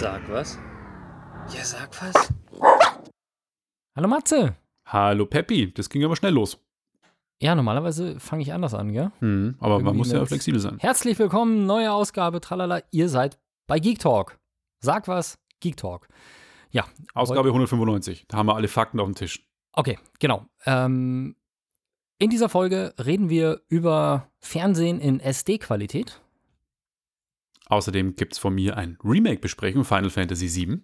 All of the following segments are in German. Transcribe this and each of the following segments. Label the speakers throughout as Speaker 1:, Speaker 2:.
Speaker 1: Sag was. Ja, sag was.
Speaker 2: Hallo Matze.
Speaker 3: Hallo Peppi, das ging aber schnell los.
Speaker 2: Ja, normalerweise fange ich anders an, gell?
Speaker 3: Hm, aber man
Speaker 2: Irgendwie
Speaker 3: muss ja flexibel sein.
Speaker 2: Herzlich willkommen, neue Ausgabe, tralala. Ihr seid bei Geek Talk. Sag was, Geek Talk. Ja,
Speaker 3: Ausgabe 195, da haben wir alle Fakten auf dem Tisch.
Speaker 2: okay, genau. Ähm, in dieser Folge reden wir über Fernsehen in SD-Qualität.
Speaker 3: Außerdem gibt es von mir ein Remake-Besprechung Final Fantasy VII.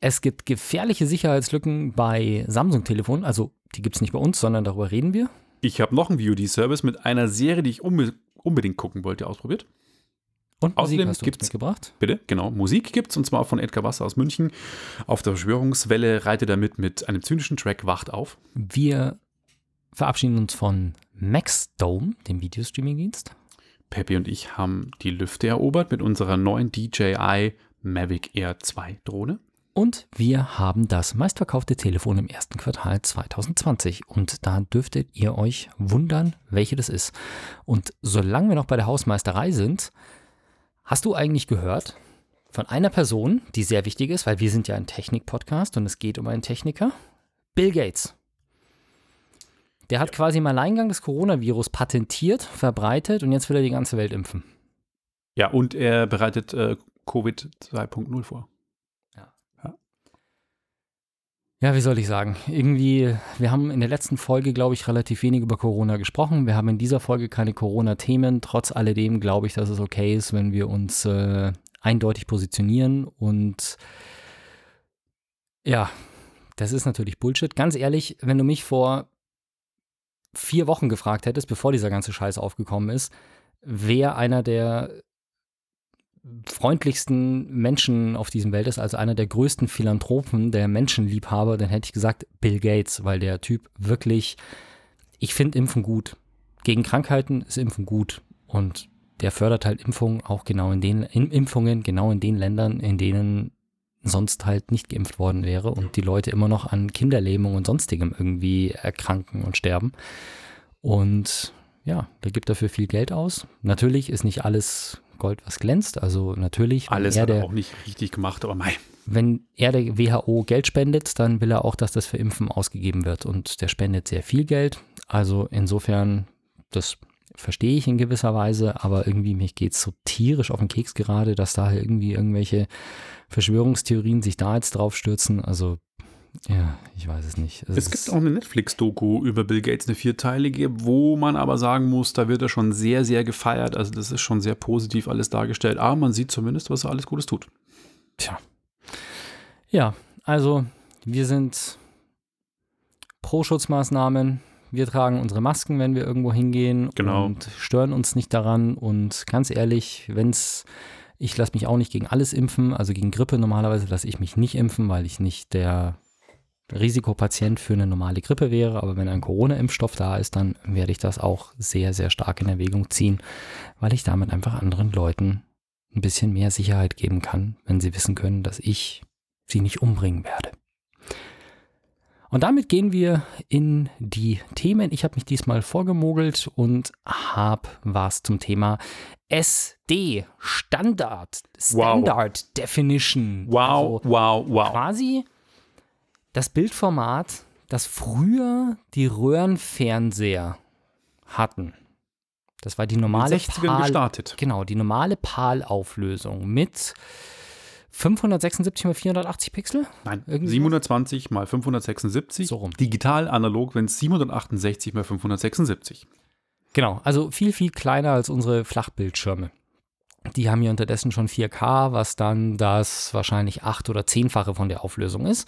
Speaker 2: Es gibt gefährliche Sicherheitslücken bei Samsung-Telefonen. Also, die gibt es nicht bei uns, sondern darüber reden wir.
Speaker 3: Ich habe noch einen VOD-Service mit einer Serie, die ich unbe unbedingt gucken wollte, ausprobiert.
Speaker 2: Und Musik
Speaker 3: Außerdem
Speaker 2: uns
Speaker 3: gibt's-
Speaker 2: mitgebracht.
Speaker 3: Bitte, genau. Musik gibt's und zwar von Edgar Wasser aus München. Auf der Verschwörungswelle reitet er mit mit einem zynischen Track Wacht auf.
Speaker 2: Wir verabschieden uns von Maxdome, dem Videostreaming-Dienst.
Speaker 3: Peppi und ich haben die Lüfte erobert mit unserer neuen DJI Mavic Air 2 Drohne.
Speaker 2: Und wir haben das meistverkaufte Telefon im ersten Quartal 2020. Und da dürftet ihr euch wundern, welche das ist. Und solange wir noch bei der Hausmeisterei sind, hast du eigentlich gehört von einer Person, die sehr wichtig ist, weil wir sind ja ein Technik-Podcast und es geht um einen Techniker, Bill Gates. Der hat quasi im Alleingang des Coronavirus patentiert, verbreitet und jetzt will er die ganze Welt impfen.
Speaker 3: Ja, und er bereitet äh, Covid 2.0 vor.
Speaker 2: Ja, wie soll ich sagen? Irgendwie, wir haben in der letzten Folge, glaube ich, relativ wenig über Corona gesprochen. Wir haben in dieser Folge keine Corona-Themen. Trotz alledem glaube ich, dass es okay ist, wenn wir uns äh, eindeutig positionieren. Und ja, das ist natürlich Bullshit. Ganz ehrlich, wenn du mich vor vier Wochen gefragt hättest, bevor dieser ganze Scheiß aufgekommen ist, wer einer der freundlichsten Menschen auf diesem Welt ist, also einer der größten Philanthropen, der Menschenliebhaber, dann hätte ich gesagt Bill Gates, weil der Typ wirklich, ich finde Impfen gut. Gegen Krankheiten ist Impfen gut und der fördert halt Impfungen auch genau in den in Impfungen, genau in den Ländern, in denen sonst halt nicht geimpft worden wäre und die Leute immer noch an Kinderlähmung und sonstigem irgendwie erkranken und sterben. Und ja, der gibt dafür viel Geld aus. Natürlich ist nicht alles Gold, was glänzt. Also natürlich,
Speaker 3: Alles
Speaker 2: er
Speaker 3: hat
Speaker 2: der,
Speaker 3: er auch nicht richtig gemacht, aber mei.
Speaker 2: wenn er der WHO Geld spendet, dann will er auch, dass das für Impfen ausgegeben wird. Und der spendet sehr viel Geld. Also insofern, das verstehe ich in gewisser Weise, aber irgendwie mich geht es so tierisch auf den Keks gerade, dass da irgendwie irgendwelche Verschwörungstheorien sich da jetzt drauf stürzen. Also, ja, ich weiß es nicht.
Speaker 3: Es
Speaker 2: ist-
Speaker 3: gibt auch eine Netflix-Doku über Bill Gates, eine vierteilige, wo man aber sagen muss, da wird er schon sehr, sehr gefeiert. Also das ist schon sehr positiv alles dargestellt. Aber man sieht zumindest, was er alles Gutes tut.
Speaker 2: Tja. Ja, also wir sind pro Schutzmaßnahmen. Wir tragen unsere Masken, wenn wir irgendwo hingehen
Speaker 3: Genau.
Speaker 2: und stören uns nicht daran. Und ganz ehrlich, wenn's, ich lasse mich auch nicht gegen alles impfen, also gegen Grippe normalerweise lasse ich mich nicht impfen, weil ich nicht der Risikopatient für eine normale Grippe wäre. Aber wenn ein Corona-Impfstoff da ist, dann werde ich das auch sehr, sehr stark in Erwägung ziehen, weil ich damit einfach anderen Leuten ein bisschen mehr Sicherheit geben kann, wenn sie wissen können, dass ich sie nicht umbringen werde. Und damit gehen wir in die Themen. Ich habe mich diesmal vorgemogelt und habe was zum Thema SD, Standard, Standard Definition.
Speaker 3: Wow,
Speaker 2: Also
Speaker 3: wow, wow.
Speaker 2: quasi das Bildformat, das früher die Röhrenfernseher hatten. Das war die normale
Speaker 3: 60ern
Speaker 2: PAL
Speaker 3: gestartet.
Speaker 2: Genau, die normale PAL-Auflösung mit 576 mal 480 Pixel.
Speaker 3: Nein,
Speaker 2: Irgendwie
Speaker 3: 720 mal 576.
Speaker 2: So rum.
Speaker 3: Digital, analog, wenn es 768 mal 576.
Speaker 2: Genau, also viel, viel kleiner als unsere Flachbildschirme. Die haben hier unterdessen schon 4K, was dann das wahrscheinlich acht- oder zehnfache von der Auflösung ist.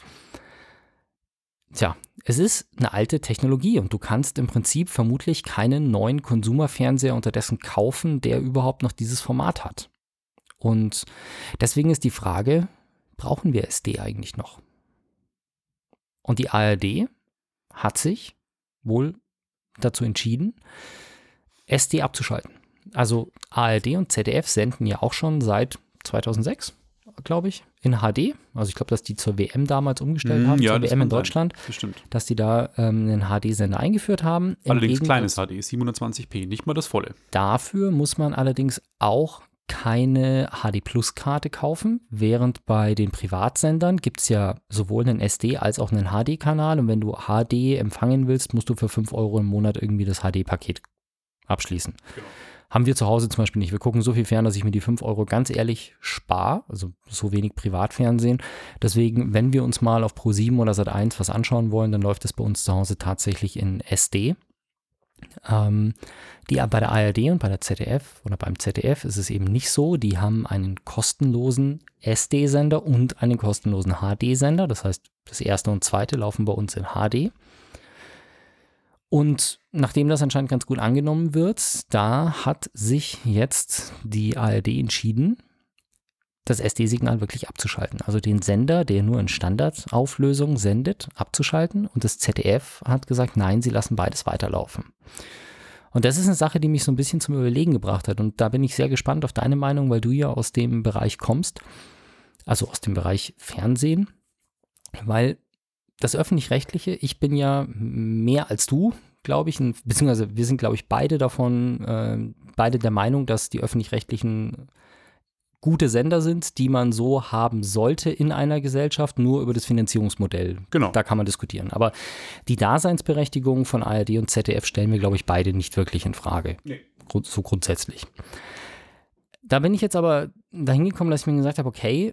Speaker 2: Tja, es ist eine alte Technologie und du kannst im Prinzip vermutlich keinen neuen Konsumerfernseher unterdessen kaufen, der überhaupt noch dieses Format hat. Und deswegen ist die Frage, brauchen wir SD eigentlich noch? Und die ARD hat sich wohl dazu entschieden, SD abzuschalten. Also ARD und ZDF senden ja auch schon seit 2006, glaube ich, in HD. Also ich glaube, dass die zur WM damals umgestellt
Speaker 3: Mm,
Speaker 2: haben,
Speaker 3: ja,
Speaker 2: zur WM in
Speaker 3: sein.
Speaker 2: Deutschland,
Speaker 3: stimmt.
Speaker 2: dass die da ähm, einen HD-Sender eingeführt haben.
Speaker 3: Allerdings kleines HD, 720p, nicht mal das volle.
Speaker 2: Dafür muss man allerdings auch keine HD Plus Karte kaufen, während bei den Privatsendern gibt es ja sowohl einen SD als auch einen HD-Kanal und wenn du HD empfangen willst, musst du für 5 Euro im Monat irgendwie das HD-Paket abschließen. Genau. Haben wir zu Hause zum Beispiel nicht. Wir gucken so viel fern, dass ich mir die 5 Euro ganz ehrlich spare, also so wenig Privatfernsehen. Deswegen, wenn wir uns mal auf Pro7 oder Sat1 was anschauen wollen, dann läuft es bei uns zu Hause tatsächlich in SD. Ähm, die bei der ARD und bei der ZDF oder beim ZDF ist es eben nicht so. Die haben einen kostenlosen SD-Sender und einen kostenlosen HD-Sender. Das heißt, das erste und zweite laufen bei uns in HD. Und nachdem das anscheinend ganz gut angenommen wird, da hat sich jetzt die ARD entschieden, das SD-Signal wirklich abzuschalten. Also den Sender, der nur in Standardauflösung sendet, abzuschalten. Und das ZDF hat gesagt, nein, sie lassen beides weiterlaufen. Und das ist eine Sache, die mich so ein bisschen zum Überlegen gebracht hat. Und da bin ich sehr gespannt auf deine Meinung, weil du ja aus dem Bereich kommst, also aus dem Bereich Fernsehen, weil das öffentlich-rechtliche, ich bin ja mehr als du, glaube ich, beziehungsweise wir sind, glaube ich, beide davon, äh, beide der Meinung, dass die öffentlich-rechtlichen gute Sender sind, die man so haben sollte in einer Gesellschaft, nur über das Finanzierungsmodell.
Speaker 3: Genau.
Speaker 2: Da kann man diskutieren. Aber die Daseinsberechtigung von ARD und ZDF stellen wir, glaube ich, beide nicht wirklich in Frage. Nee. So grundsätzlich. Da bin ich jetzt aber dahin gekommen, dass ich mir gesagt habe, okay,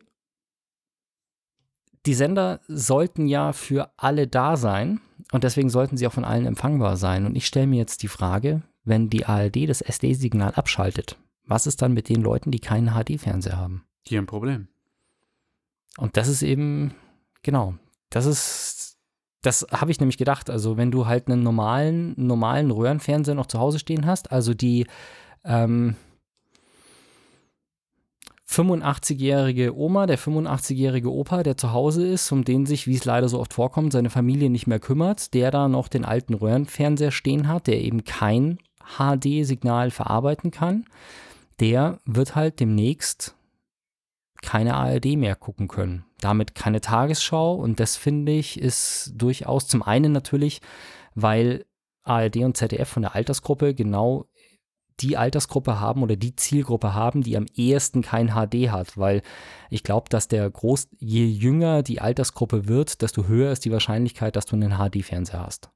Speaker 2: die Sender sollten ja für alle da sein und deswegen sollten sie auch von allen empfangbar sein. Und ich stelle mir jetzt die Frage, wenn die ARD das SD-Signal abschaltet, was ist dann mit den Leuten, die keinen HD-Fernseher haben?
Speaker 3: Die haben ein Problem.
Speaker 2: Und das ist eben, genau, das ist, das habe ich nämlich gedacht. Also, wenn du halt einen normalen, normalen Röhrenfernseher noch zu Hause stehen hast, also die ähm, 85-jährige Oma, der 85-jährige Opa, der zu Hause ist, um den sich, wie es leider so oft vorkommt, seine Familie nicht mehr kümmert, der da noch den alten Röhrenfernseher stehen hat, der eben kein HD-Signal verarbeiten kann, der wird halt demnächst keine ARD mehr gucken können. Damit keine Tagesschau und das finde ich ist durchaus zum einen natürlich, weil ARD und ZDF von der Altersgruppe genau die Altersgruppe haben oder die Zielgruppe haben, die am ehesten kein HD hat, weil ich glaube, dass der Groß, je jünger die Altersgruppe wird, desto höher ist die Wahrscheinlichkeit, dass du einen HD-Fernseher hast.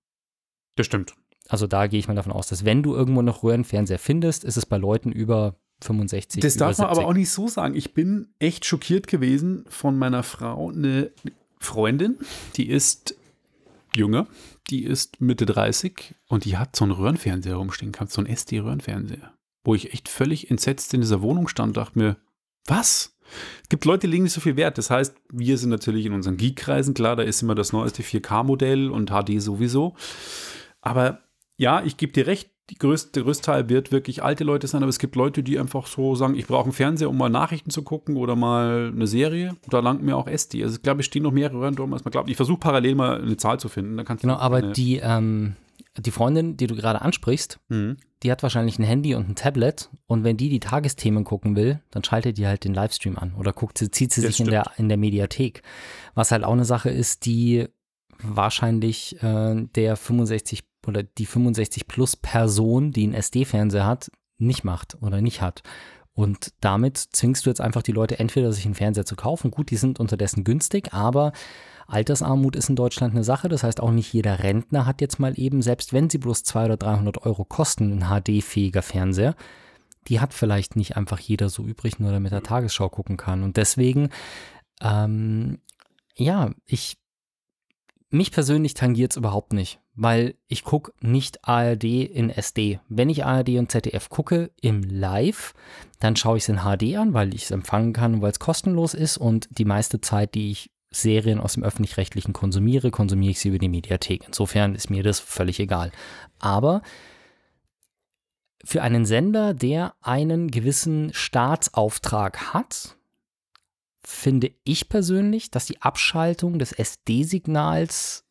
Speaker 3: Das stimmt.
Speaker 2: Also da gehe ich mal davon aus, dass wenn du irgendwo noch Röhrenfernseher findest, ist es bei Leuten über 65.
Speaker 3: Das darf man aber auch nicht so sagen. Ich bin echt schockiert gewesen von meiner Frau, eine Freundin, die ist jünger, die ist Mitte 30 und die hat so einen Röhrenfernseher rumstehen gehabt, so einen SD-Röhrenfernseher. Wo ich echt völlig entsetzt in dieser Wohnung stand, dachte mir, was? Es gibt Leute, die legen nicht so viel Wert. Das heißt, wir sind natürlich in unseren Geek-Kreisen, klar, da ist immer das neueste 4K-Modell und HD sowieso. Aber ja, ich gebe dir recht, die größte, der größte Teil wird wirklich alte Leute sein, aber es gibt Leute, die einfach so sagen, ich brauche einen Fernseher, um mal Nachrichten zu gucken oder mal eine Serie. Da langt mir auch SD. Also ich glaube, es stehen noch mehrere Röhren drum, als man glaubt. Ich versuche parallel mal eine Zahl zu finden.
Speaker 2: genau, aber die, ähm, die Freundin, die du gerade ansprichst, mhm. die hat wahrscheinlich ein Handy und ein Tablet und wenn die die Tagesthemen gucken will, dann schaltet die halt den Livestream an oder guckt sie, zieht sie das sich in der, in der Mediathek. Was halt auch eine Sache ist, die wahrscheinlich äh, der 65 oder die 65 plus Person, die einen SD-Fernseher hat, nicht macht oder nicht hat. Und damit zwingst du jetzt einfach die Leute entweder sich einen Fernseher zu kaufen. Gut, die sind unterdessen günstig, aber Altersarmut ist in Deutschland eine Sache. Das heißt, auch nicht jeder Rentner hat jetzt mal eben, selbst wenn sie bloß 200 oder 300 Euro kosten, ein HD-fähiger Fernseher. Die hat vielleicht nicht einfach jeder so übrig, nur damit er Tagesschau gucken kann. Und deswegen, ähm, ja, ich mich persönlich tangiert es überhaupt nicht, weil ich gucke nicht ARD in SD. Wenn ich ARD und ZDF gucke im Live, dann schaue ich es in HD an, weil ich es empfangen kann weil es kostenlos ist und die meiste Zeit, die ich Serien aus dem öffentlich-rechtlichen konsumiere, konsumiere ich sie über die Mediathek. Insofern ist mir das völlig egal. Aber für einen Sender, der einen gewissen Staatsauftrag hat, finde ich persönlich, dass die Abschaltung des SD-Signals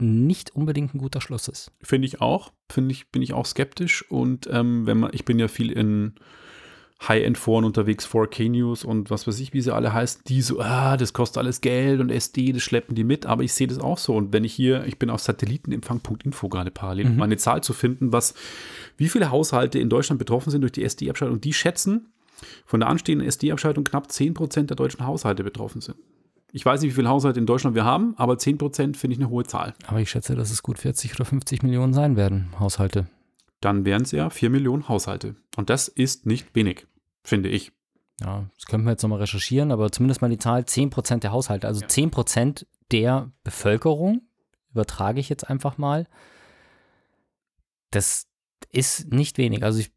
Speaker 2: nicht unbedingt ein guter Schluss ist.
Speaker 3: Finde ich auch. Finde ich, bin ich auch skeptisch. Und ähm, wenn man, ich bin ja viel in High-End-Foren unterwegs, 4K News und was weiß ich, wie sie alle heißen, die so, ah, das kostet alles Geld und SD, das schleppen die mit, aber ich sehe das auch so. Und wenn ich hier, ich bin auf Satellitenempfang.info gerade parallel, mhm. um eine Zahl zu finden, was, wie viele Haushalte in Deutschland betroffen sind durch die SD-Abschaltung, die schätzen, von der anstehenden SD-Abschaltung knapp 10% der deutschen Haushalte betroffen sind. Ich weiß nicht, wie viele Haushalte in Deutschland wir haben, aber 10% finde ich eine hohe Zahl.
Speaker 2: Aber ich schätze, dass es gut 40 oder 50 Millionen sein werden, Haushalte.
Speaker 3: Dann wären es ja 4 Millionen Haushalte. Und das ist nicht wenig, finde ich.
Speaker 2: Ja, das könnten wir jetzt nochmal recherchieren, aber zumindest mal die Zahl 10% der Haushalte, also
Speaker 3: Ja.
Speaker 2: 10% der Bevölkerung, übertrage ich jetzt einfach mal. Das ist nicht wenig. Also ich,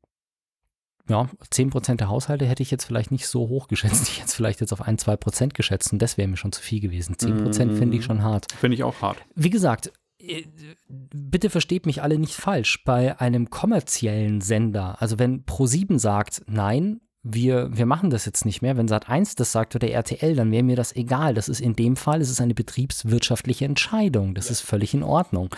Speaker 2: ja, 10% der Haushalte hätte ich jetzt vielleicht nicht so hoch geschätzt. Ich hätte es vielleicht jetzt auf 1, 2% geschätzt und das wäre mir schon zu viel gewesen. 10%
Speaker 3: Mhm.
Speaker 2: finde ich schon hart.
Speaker 3: Finde ich auch hart.
Speaker 2: Wie gesagt, äh, bitte versteht mich alle nicht falsch. Bei einem kommerziellen Sender, also wenn Pro7 sagt, nein, wir, wir machen das jetzt nicht mehr, wenn Sat1 das sagt oder RTL, dann wäre mir das egal. Das ist in dem Fall, es ist eine betriebswirtschaftliche Entscheidung. Das ist völlig in Ordnung.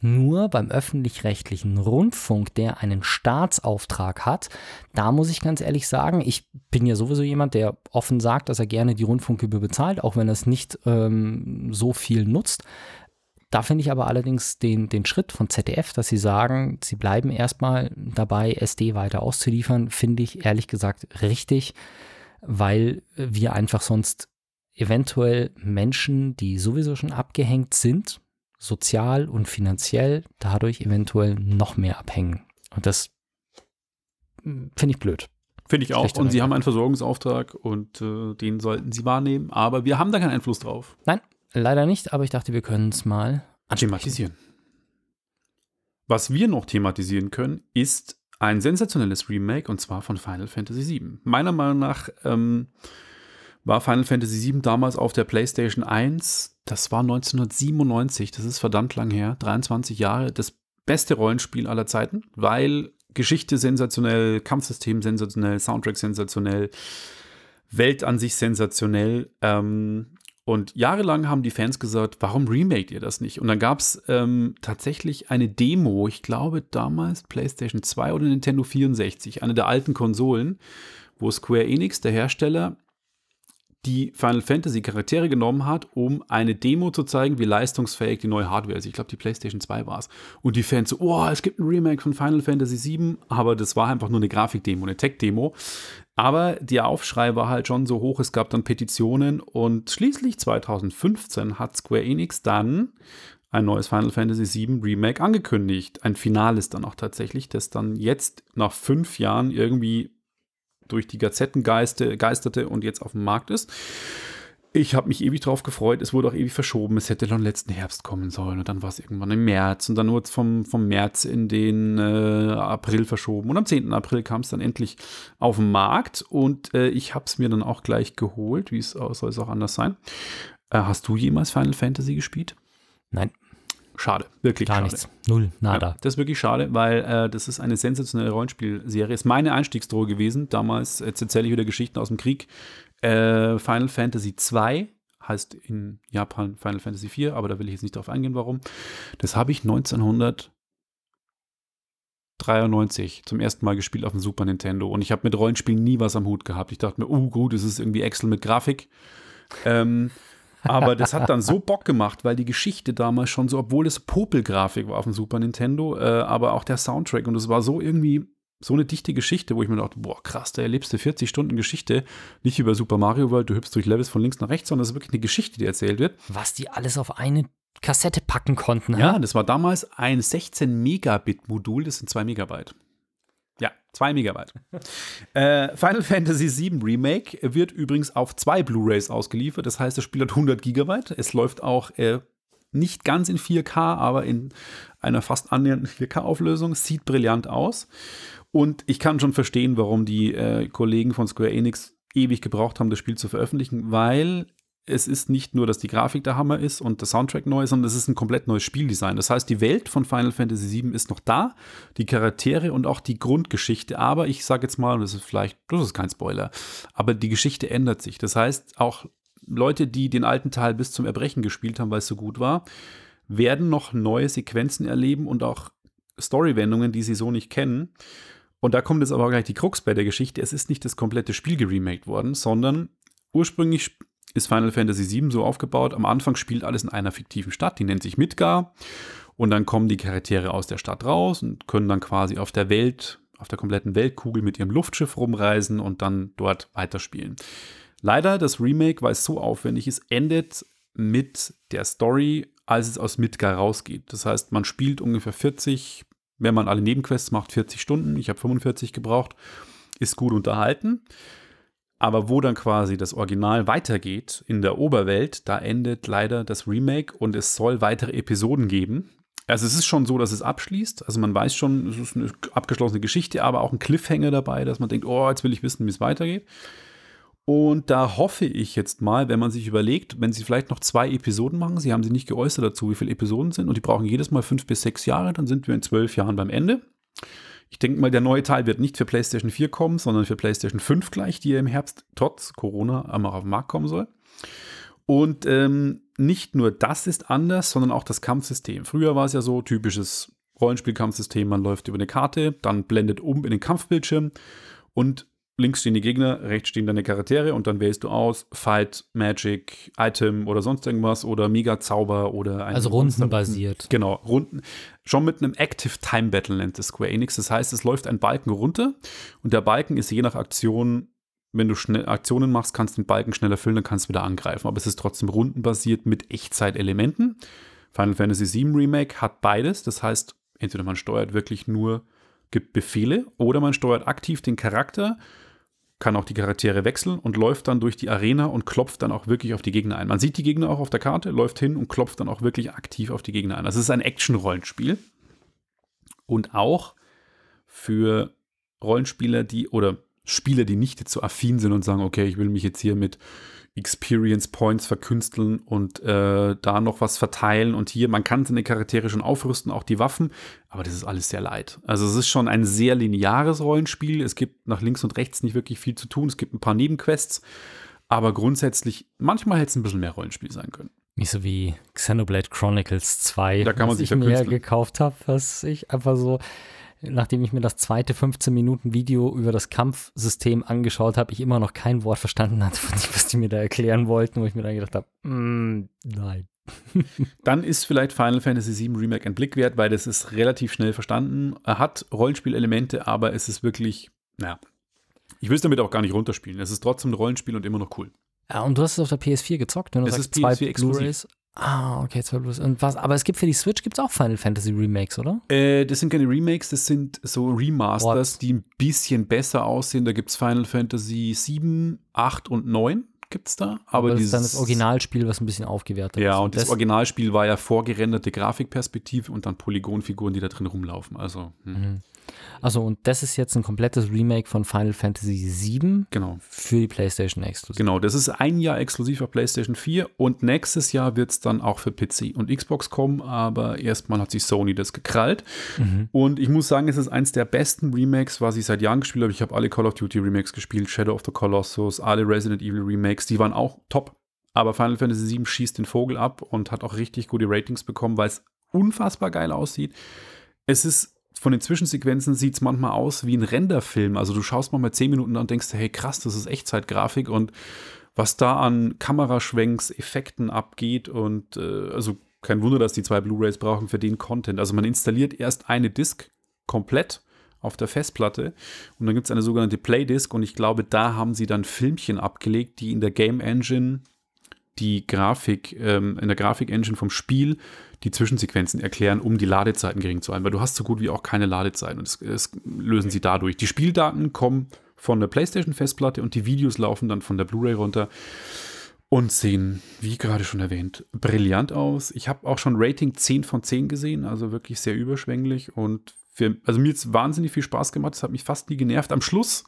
Speaker 2: Nur beim öffentlich-rechtlichen Rundfunk, der einen Staatsauftrag hat, da muss ich ganz ehrlich sagen, ich bin ja sowieso jemand, der offen sagt, dass er gerne die Rundfunkgebühr bezahlt, auch wenn er es nicht ähm, so viel nutzt. Da finde ich aber allerdings den, den Schritt von ZDF, dass sie sagen, sie bleiben erstmal dabei, SD weiter auszuliefern, finde ich ehrlich gesagt richtig, weil wir einfach sonst eventuell Menschen, die sowieso schon abgehängt sind, sozial und finanziell, dadurch eventuell noch mehr abhängen. Und das mm, finde ich blöd.
Speaker 3: Finde ich auch. Und sie haben einen Versorgungsauftrag und äh, den sollten sie wahrnehmen. Aber wir haben da keinen Einfluss drauf.
Speaker 2: Nein, leider nicht, aber ich dachte, wir können es mal.
Speaker 3: Thematisieren. Was wir noch thematisieren können, ist ein sensationelles Remake und zwar von Final Fantasy VII. Meiner Meinung nach ähm, war Final Fantasy VII damals auf der PlayStation 1, das war 1997, das ist verdammt lang her, 23 Jahre, das beste Rollenspiel aller Zeiten, weil Geschichte sensationell, Kampfsystem sensationell, Soundtrack sensationell, Welt an sich sensationell. Ähm, und jahrelang haben die Fans gesagt, warum remaked ihr das nicht? Und dann gab es ähm, tatsächlich eine Demo, ich glaube damals PlayStation 2 oder Nintendo 64, eine der alten Konsolen, wo Square Enix, der Hersteller, die Final Fantasy Charaktere genommen hat, um eine Demo zu zeigen, wie leistungsfähig die neue Hardware ist. Ich glaube, die PlayStation 2 war es. Und die Fans so, oh, es gibt ein Remake von Final Fantasy 7, aber das war einfach nur eine Grafikdemo, eine Tech-Demo. Aber der Aufschrei war halt schon so hoch, es gab dann Petitionen und schließlich 2015 hat Square Enix dann ein neues Final Fantasy VII Remake angekündigt. Ein finales dann auch tatsächlich, das dann jetzt nach fünf Jahren irgendwie durch die Gazetten geiste, geisterte und jetzt auf dem Markt ist. Ich habe mich ewig drauf gefreut. Es wurde auch ewig verschoben. Es hätte dann letzten Herbst kommen sollen und dann war es irgendwann im März und dann wurde es vom, vom März in den äh, April verschoben und am 10. April kam es dann endlich auf den Markt und äh, ich habe es mir dann auch gleich geholt. Wie es soll es auch anders sein? Äh, hast du jemals Final Fantasy gespielt?
Speaker 2: Nein,
Speaker 3: Schade, wirklich
Speaker 2: gar
Speaker 3: schade.
Speaker 2: nichts. Null, nada.
Speaker 3: Ja, das ist wirklich schade, weil äh, das ist eine sensationelle Rollenspielserie. Ist meine Einstiegsdroge gewesen. Damals, jetzt erzähle ich wieder Geschichten aus dem Krieg. Äh, Final Fantasy 2 heißt in Japan Final Fantasy 4, aber da will ich jetzt nicht drauf eingehen, warum. Das habe ich 1993 zum ersten Mal gespielt auf dem Super Nintendo und ich habe mit Rollenspielen nie was am Hut gehabt. Ich dachte mir, oh gut, es ist irgendwie Excel mit Grafik. Ähm, aber das hat dann so Bock gemacht, weil die Geschichte damals schon so, obwohl es Popelgrafik war auf dem Super Nintendo, äh, aber auch der Soundtrack und es war so irgendwie so eine dichte Geschichte, wo ich mir dachte, boah, krass, da erlebst du 40 Stunden Geschichte, nicht bei Super Mario World, du hüpfst durch Levels von links nach rechts, sondern es ist wirklich eine Geschichte, die erzählt wird.
Speaker 2: Was die alles auf eine Kassette packen konnten.
Speaker 3: Ja,
Speaker 2: ha?
Speaker 3: das war damals ein 16 Megabit Modul, das sind 2 Megabyte. Ja, 2 Megabyte. äh, Final Fantasy VII Remake wird übrigens auf zwei Blu-rays ausgeliefert. Das heißt, das Spiel hat 100 Gigabyte. Es läuft auch äh, nicht ganz in 4K, aber in einer fast annähernden 4K-Auflösung. Sieht brillant aus. Und ich kann schon verstehen, warum die äh, Kollegen von Square Enix ewig gebraucht haben, das Spiel zu veröffentlichen, weil es ist nicht nur, dass die Grafik der Hammer ist und der Soundtrack neu, sondern es ist ein komplett neues Spieldesign. Das heißt, die Welt von Final Fantasy VII ist noch da, die Charaktere und auch die Grundgeschichte. Aber ich sage jetzt mal, und das ist vielleicht, das ist kein Spoiler, aber die Geschichte ändert sich. Das heißt, auch Leute, die den alten Teil bis zum Erbrechen gespielt haben, weil es so gut war, werden noch neue Sequenzen erleben und auch Storywendungen, die sie so nicht kennen. Und da kommt jetzt aber auch gleich die Krux bei der Geschichte. Es ist nicht das komplette Spiel geremaked worden, sondern ursprünglich ist Final Fantasy VII so aufgebaut. Am Anfang spielt alles in einer fiktiven Stadt, die nennt sich Midgar. Und dann kommen die Charaktere aus der Stadt raus und können dann quasi auf der Welt, auf der kompletten Weltkugel mit ihrem Luftschiff rumreisen und dann dort weiterspielen. Leider, das Remake, weil es so aufwendig ist, endet mit der Story, als es aus Midgar rausgeht. Das heißt, man spielt ungefähr 40, wenn man alle Nebenquests macht, 40 Stunden. Ich habe 45 gebraucht. Ist gut unterhalten. Aber wo dann quasi das Original weitergeht in der Oberwelt, da endet leider das Remake und es soll weitere Episoden geben. Also es ist schon so, dass es abschließt. Also man weiß schon, es ist eine abgeschlossene Geschichte, aber auch ein Cliffhanger dabei, dass man denkt, oh, jetzt will ich wissen, wie es weitergeht. Und da hoffe ich jetzt mal, wenn man sich überlegt, wenn sie vielleicht noch zwei Episoden machen, sie haben sie nicht geäußert dazu, wie viele Episoden sind, und die brauchen jedes Mal fünf bis sechs Jahre, dann sind wir in zwölf Jahren beim Ende. Ich denke mal, der neue Teil wird nicht für PlayStation 4 kommen, sondern für PlayStation 5 gleich, die ja im Herbst trotz Corona einmal auf den Markt kommen soll. Und ähm, nicht nur das ist anders, sondern auch das Kampfsystem. Früher war es ja so typisches Rollenspielkampfsystem, man läuft über eine Karte, dann blendet um in den Kampfbildschirm und links stehen die Gegner, rechts stehen deine Charaktere und dann wählst du aus Fight, Magic, Item oder sonst irgendwas oder Mega-Zauber oder
Speaker 2: ein Also rundenbasiert.
Speaker 3: Genau, Runden. Schon mit einem Active Time Battle nennt es Square Enix. Das heißt, es läuft ein Balken runter und der Balken ist je nach Aktion, wenn du schnell Aktionen machst, kannst du den Balken schneller füllen, dann kannst du wieder angreifen. Aber es ist trotzdem rundenbasiert mit Echtzeit-Elementen. Final Fantasy VII Remake hat beides. Das heißt, entweder man steuert wirklich nur gibt Befehle oder man steuert aktiv den Charakter kann auch die Charaktere wechseln und läuft dann durch die Arena und klopft dann auch wirklich auf die Gegner ein. Man sieht die Gegner auch auf der Karte, läuft hin und klopft dann auch wirklich aktiv auf die Gegner ein. Also es ist ein Action-Rollenspiel. Und auch für Rollenspieler, die oder Spieler, die nicht jetzt so affin sind und sagen, okay, ich will mich jetzt hier mit Experience Points verkünsteln und äh, da noch was verteilen. Und hier, man kann seine Charaktere schon aufrüsten, auch die Waffen, aber das ist alles sehr leid. Also es ist schon ein sehr lineares Rollenspiel. Es gibt nach links und rechts nicht wirklich viel zu tun. Es gibt ein paar Nebenquests, aber grundsätzlich, manchmal hätte es ein bisschen mehr Rollenspiel sein können.
Speaker 2: Nicht so wie Xenoblade Chronicles 2,
Speaker 3: da kann man
Speaker 2: was
Speaker 3: sich
Speaker 2: ich mir gekauft habe, was ich einfach so nachdem ich mir das zweite 15 Minuten Video über das Kampfsystem angeschaut habe, ich immer noch kein Wort verstanden hatte, was die mir da erklären wollten, wo ich mir dann gedacht habe, mm, nein.
Speaker 3: Dann ist vielleicht Final Fantasy VII Remake ein Blick wert, weil das ist relativ schnell verstanden. Er hat Rollenspielelemente, aber es ist wirklich, naja, ich will es damit auch gar nicht runterspielen. Es ist trotzdem ein Rollenspiel und immer noch cool.
Speaker 2: Ja, und du hast es auf der PS4 gezockt, wenn du
Speaker 3: es
Speaker 2: sagst,
Speaker 3: ist PS4 exklusiv.
Speaker 2: Ah, okay, 12 Plus. Und was, aber es gibt für die Switch gibt's auch Final Fantasy Remakes, oder?
Speaker 3: Äh, das sind keine Remakes, das sind so Remasters, What? die ein bisschen besser aussehen. Da gibt es Final Fantasy 7, 8 und 9 gibt es da.
Speaker 2: Aber, aber das ist dann das Originalspiel, was ein bisschen aufgewertet
Speaker 3: ja, ist. Ja, und das, das, Originalspiel war ja vorgerenderte Grafikperspektive und dann Polygonfiguren, die da drin rumlaufen. Also. Hm. Mhm.
Speaker 2: Also, und das ist jetzt ein komplettes Remake von Final Fantasy VII
Speaker 3: genau.
Speaker 2: für die PlayStation exklusiv.
Speaker 3: Genau, das ist ein Jahr exklusiv auf PlayStation 4 und nächstes Jahr wird es dann auch für PC und Xbox kommen, aber erstmal hat sich Sony das gekrallt. Mhm. Und ich muss sagen, es ist eins der besten Remakes, was ich seit Jahren gespielt habe. Ich habe alle Call of Duty Remakes gespielt, Shadow of the Colossus, alle Resident Evil Remakes, die waren auch top. Aber Final Fantasy VII schießt den Vogel ab und hat auch richtig gute Ratings bekommen, weil es unfassbar geil aussieht. Es ist von den Zwischensequenzen sieht es manchmal aus wie ein Renderfilm. Also du schaust mal mal zehn Minuten an und denkst, hey krass, das ist Echtzeitgrafik und was da an Kameraschwenks, Effekten abgeht und äh, also kein Wunder, dass die zwei Blu-rays brauchen für den Content. Also man installiert erst eine Disk komplett auf der Festplatte und dann gibt es eine sogenannte Playdisc und ich glaube, da haben sie dann Filmchen abgelegt, die in der Game Engine die Grafik, ähm, in der Grafik-Engine vom Spiel die Zwischensequenzen erklären, um die Ladezeiten gering zu halten, weil du hast so gut wie auch keine Ladezeiten und das, das lösen sie dadurch. Die Spieldaten kommen von der PlayStation-Festplatte und die Videos laufen dann von der Blu-ray runter und sehen, wie gerade schon erwähnt, brillant aus. Ich habe auch schon Rating 10 von 10 gesehen, also wirklich sehr überschwänglich und für, also mir es wahnsinnig viel Spaß gemacht, es hat mich fast nie genervt. Am Schluss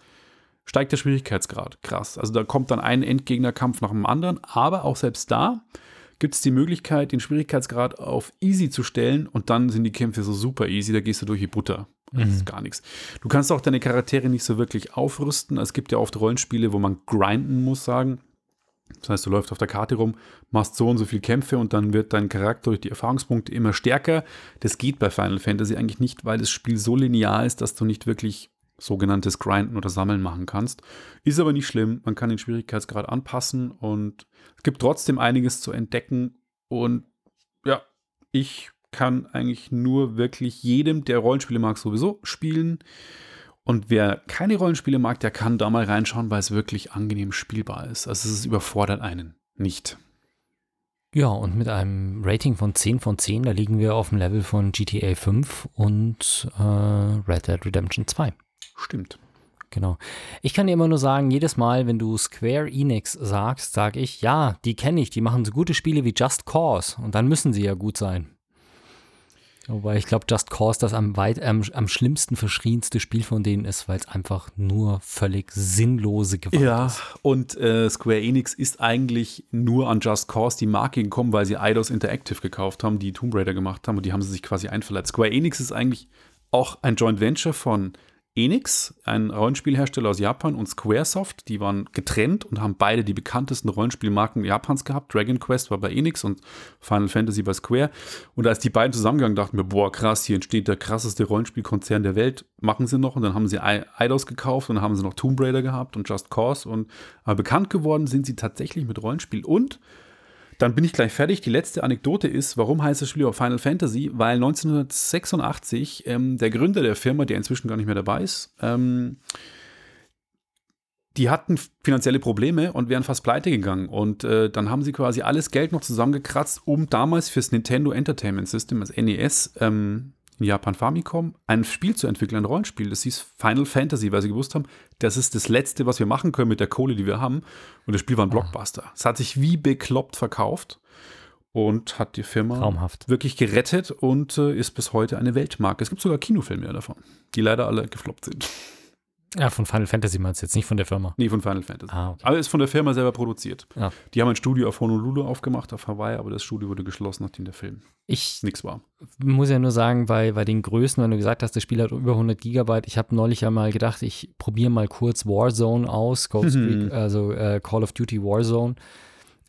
Speaker 3: steigt der Schwierigkeitsgrad krass. Also da kommt dann ein Endgegnerkampf nach dem anderen, aber auch selbst da gibt es die Möglichkeit, den Schwierigkeitsgrad auf easy zu stellen und dann sind die Kämpfe so super easy, da gehst du durch die Butter. Das mhm. ist gar nichts. Du kannst auch deine Charaktere nicht so wirklich aufrüsten. Es gibt ja oft Rollenspiele, wo man grinden muss, sagen. Das heißt, du läufst auf der Karte rum, machst so und so viele Kämpfe und dann wird dein Charakter durch die Erfahrungspunkte immer stärker. Das geht bei Final Fantasy eigentlich nicht, weil das Spiel so linear ist, dass du nicht wirklich sogenanntes Grinden oder Sammeln machen kannst. Ist aber nicht schlimm, man kann den Schwierigkeitsgrad anpassen und es gibt trotzdem einiges zu entdecken und ja, ich kann eigentlich nur wirklich jedem, der Rollenspiele mag, sowieso spielen. Und wer keine Rollenspiele mag, der kann da mal reinschauen, weil es wirklich angenehm spielbar ist. Also es überfordert einen nicht.
Speaker 2: Ja, und mit einem Rating von 10 von 10, da liegen wir auf dem Level von GTA 5 und äh, Red Dead Redemption 2.
Speaker 3: Stimmt.
Speaker 2: Genau. Ich kann dir immer nur sagen, jedes Mal, wenn du Square Enix sagst, sage ich, ja, die kenne ich, die machen so gute Spiele wie Just Cause und dann müssen sie ja gut sein. Wobei ich glaube, Just Cause das am, weit, am, am schlimmsten verschrienste Spiel von denen ist, weil es einfach nur völlig sinnlose Gewalt
Speaker 3: ja,
Speaker 2: ist.
Speaker 3: und äh, Square Enix ist eigentlich nur an Just Cause die Marke gekommen, weil sie Eidos Interactive gekauft haben, die Tomb Raider gemacht haben und die haben sie sich quasi einverleibt. Square Enix ist eigentlich auch ein Joint Venture von Enix, ein Rollenspielhersteller aus Japan, und Squaresoft, die waren getrennt und haben beide die bekanntesten Rollenspielmarken Japans gehabt. Dragon Quest war bei Enix und Final Fantasy bei Square. Und als die beiden zusammengegangen, dachten wir, boah, krass, hier entsteht der krasseste Rollenspielkonzern der Welt. Machen sie noch. Und dann haben sie Eidos gekauft und dann haben sie noch Tomb Raider gehabt und Just Cause. Und aber bekannt geworden sind sie tatsächlich mit Rollenspiel und dann bin ich gleich fertig. Die letzte Anekdote ist, warum heißt das Spiel überhaupt Final Fantasy? Weil 1986 ähm, der Gründer der Firma, der inzwischen gar nicht mehr dabei ist, ähm, die hatten finanzielle Probleme und wären fast pleite gegangen. Und äh, dann haben sie quasi alles Geld noch zusammengekratzt, um damals fürs Nintendo Entertainment System, das NES, ähm, in Japan Famicom, ein Spiel zu entwickeln, ein Rollenspiel. Das hieß Final Fantasy, weil sie gewusst haben, das ist das Letzte, was wir machen können mit der Kohle, die wir haben. Und das Spiel war ein Blockbuster. Es hat sich wie bekloppt verkauft und hat die Firma
Speaker 2: Traumhaft.
Speaker 3: wirklich gerettet und äh, ist bis heute eine Weltmarke. Es gibt sogar Kinofilme davon, die leider alle gefloppt sind.
Speaker 2: Ja, von Final Fantasy meinst du jetzt nicht von der Firma.
Speaker 3: Nee, von Final Fantasy.
Speaker 2: Ah, okay.
Speaker 3: Aber ist von der Firma selber produziert.
Speaker 2: Ja.
Speaker 3: Die haben ein Studio auf Honolulu aufgemacht, auf Hawaii, aber das Studio wurde geschlossen, nachdem der Film
Speaker 2: Ich
Speaker 3: nichts war.
Speaker 2: muss ja nur sagen, bei, bei den Größen, wenn du gesagt hast, das Spiel hat über 100 Gigabyte, ich habe neulich ja mal gedacht, ich probiere mal kurz Warzone aus,
Speaker 3: Mhm.
Speaker 2: Also äh, Call of Duty Warzone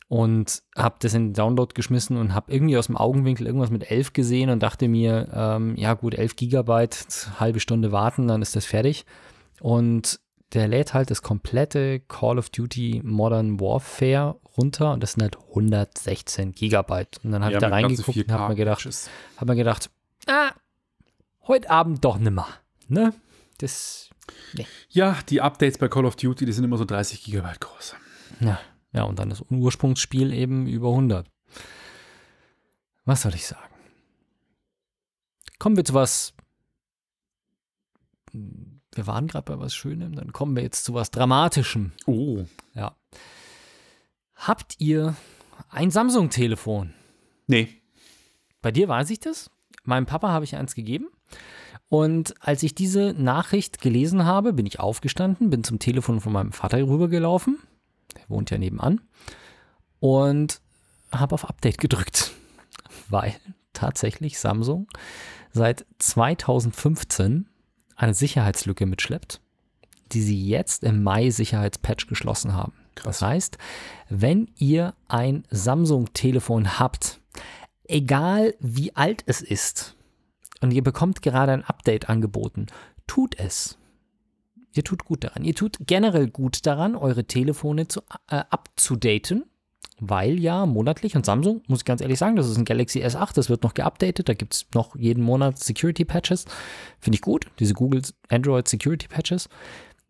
Speaker 2: und habe das in den Download geschmissen und habe irgendwie aus dem Augenwinkel irgendwas mit 11 gesehen und dachte mir, ähm, ja gut, 11 Gigabyte, halbe Stunde warten, dann ist das fertig. Und der lädt halt das komplette Call of Duty Modern Warfare runter und das sind halt 116 Gigabyte. Und dann habe ich da reingeguckt und habe mir gedacht,
Speaker 3: 4K-Patches.
Speaker 2: habe mir gedacht, ah, heute Abend doch nimmer. Ne? Das,
Speaker 3: Ja, die Updates bei Call of Duty, die sind immer so 30 Gigabyte groß.
Speaker 2: ja, ja, und dann das Ursprungsspiel eben über 100. Was soll ich sagen? Kommen wir zu was. Wir waren gerade bei was Schönem, dann kommen wir jetzt zu was Dramatischem.
Speaker 3: Oh.
Speaker 2: Ja. Habt ihr ein Samsung-Telefon?
Speaker 3: Nee.
Speaker 2: Bei dir weiß ich das. Meinem Papa habe ich eins gegeben. Und als ich diese Nachricht gelesen habe, bin ich aufgestanden, bin zum Telefon von meinem Vater rübergelaufen. Der wohnt ja nebenan. Und habe auf Update gedrückt. Weil tatsächlich Samsung seit 2015 eine Sicherheitslücke mitschleppt, die sie jetzt im Mai Sicherheitspatch geschlossen haben.
Speaker 3: Krass.
Speaker 2: Das heißt, wenn ihr ein Samsung-Telefon habt, egal wie alt es ist, und ihr bekommt gerade ein Update angeboten, tut es. Ihr tut gut daran. Ihr tut generell gut daran, eure Telefone zu, äh, abzudaten, weil ja monatlich, und Samsung, muss ich ganz ehrlich sagen, das ist ein Galaxy S8, das wird noch geupdatet, da gibt es noch jeden Monat Security-Patches. Finde ich gut, diese Google Android Security-Patches.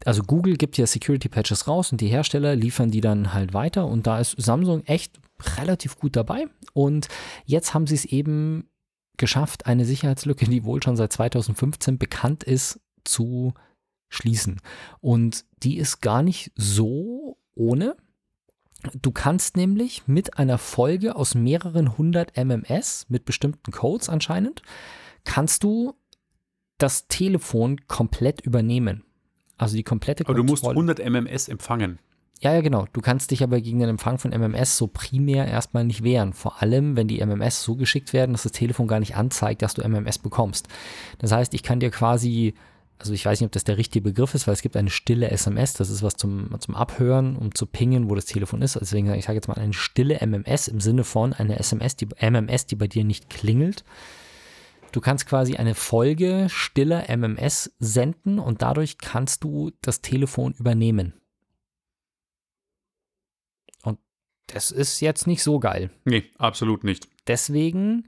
Speaker 2: Also Google gibt ja Security-Patches raus und die Hersteller liefern die dann halt weiter und da ist Samsung echt relativ gut dabei. Und jetzt haben sie es eben geschafft, eine Sicherheitslücke, die wohl schon seit 2015 bekannt ist, zu schließen. Und die ist gar nicht so ohne. Du kannst nämlich mit einer Folge aus mehreren hundert MMS, mit bestimmten Codes anscheinend, kannst du das Telefon komplett übernehmen. Also die komplette
Speaker 3: Aber du musst
Speaker 2: Kontrolle.
Speaker 3: 100 MMS empfangen.
Speaker 2: Ja, ja, genau. Du kannst dich aber gegen den Empfang von MMS so primär erstmal nicht wehren. Vor allem, wenn die MMS so geschickt werden, dass das Telefon gar nicht anzeigt, dass du MMS bekommst. Das heißt, ich kann dir quasi, also ich weiß nicht, ob das der richtige Begriff ist, weil es gibt eine stille SMS, das ist was zum, zum Abhören, um zu pingen, wo das Telefon ist. Deswegen sage ich sage jetzt mal eine stille MMS im Sinne von eine SMS, die MMS, die bei dir nicht klingelt. Du kannst quasi eine Folge stiller MMS senden und dadurch kannst du das Telefon übernehmen. Und das ist jetzt nicht so geil.
Speaker 3: Nee, absolut nicht.
Speaker 2: Deswegen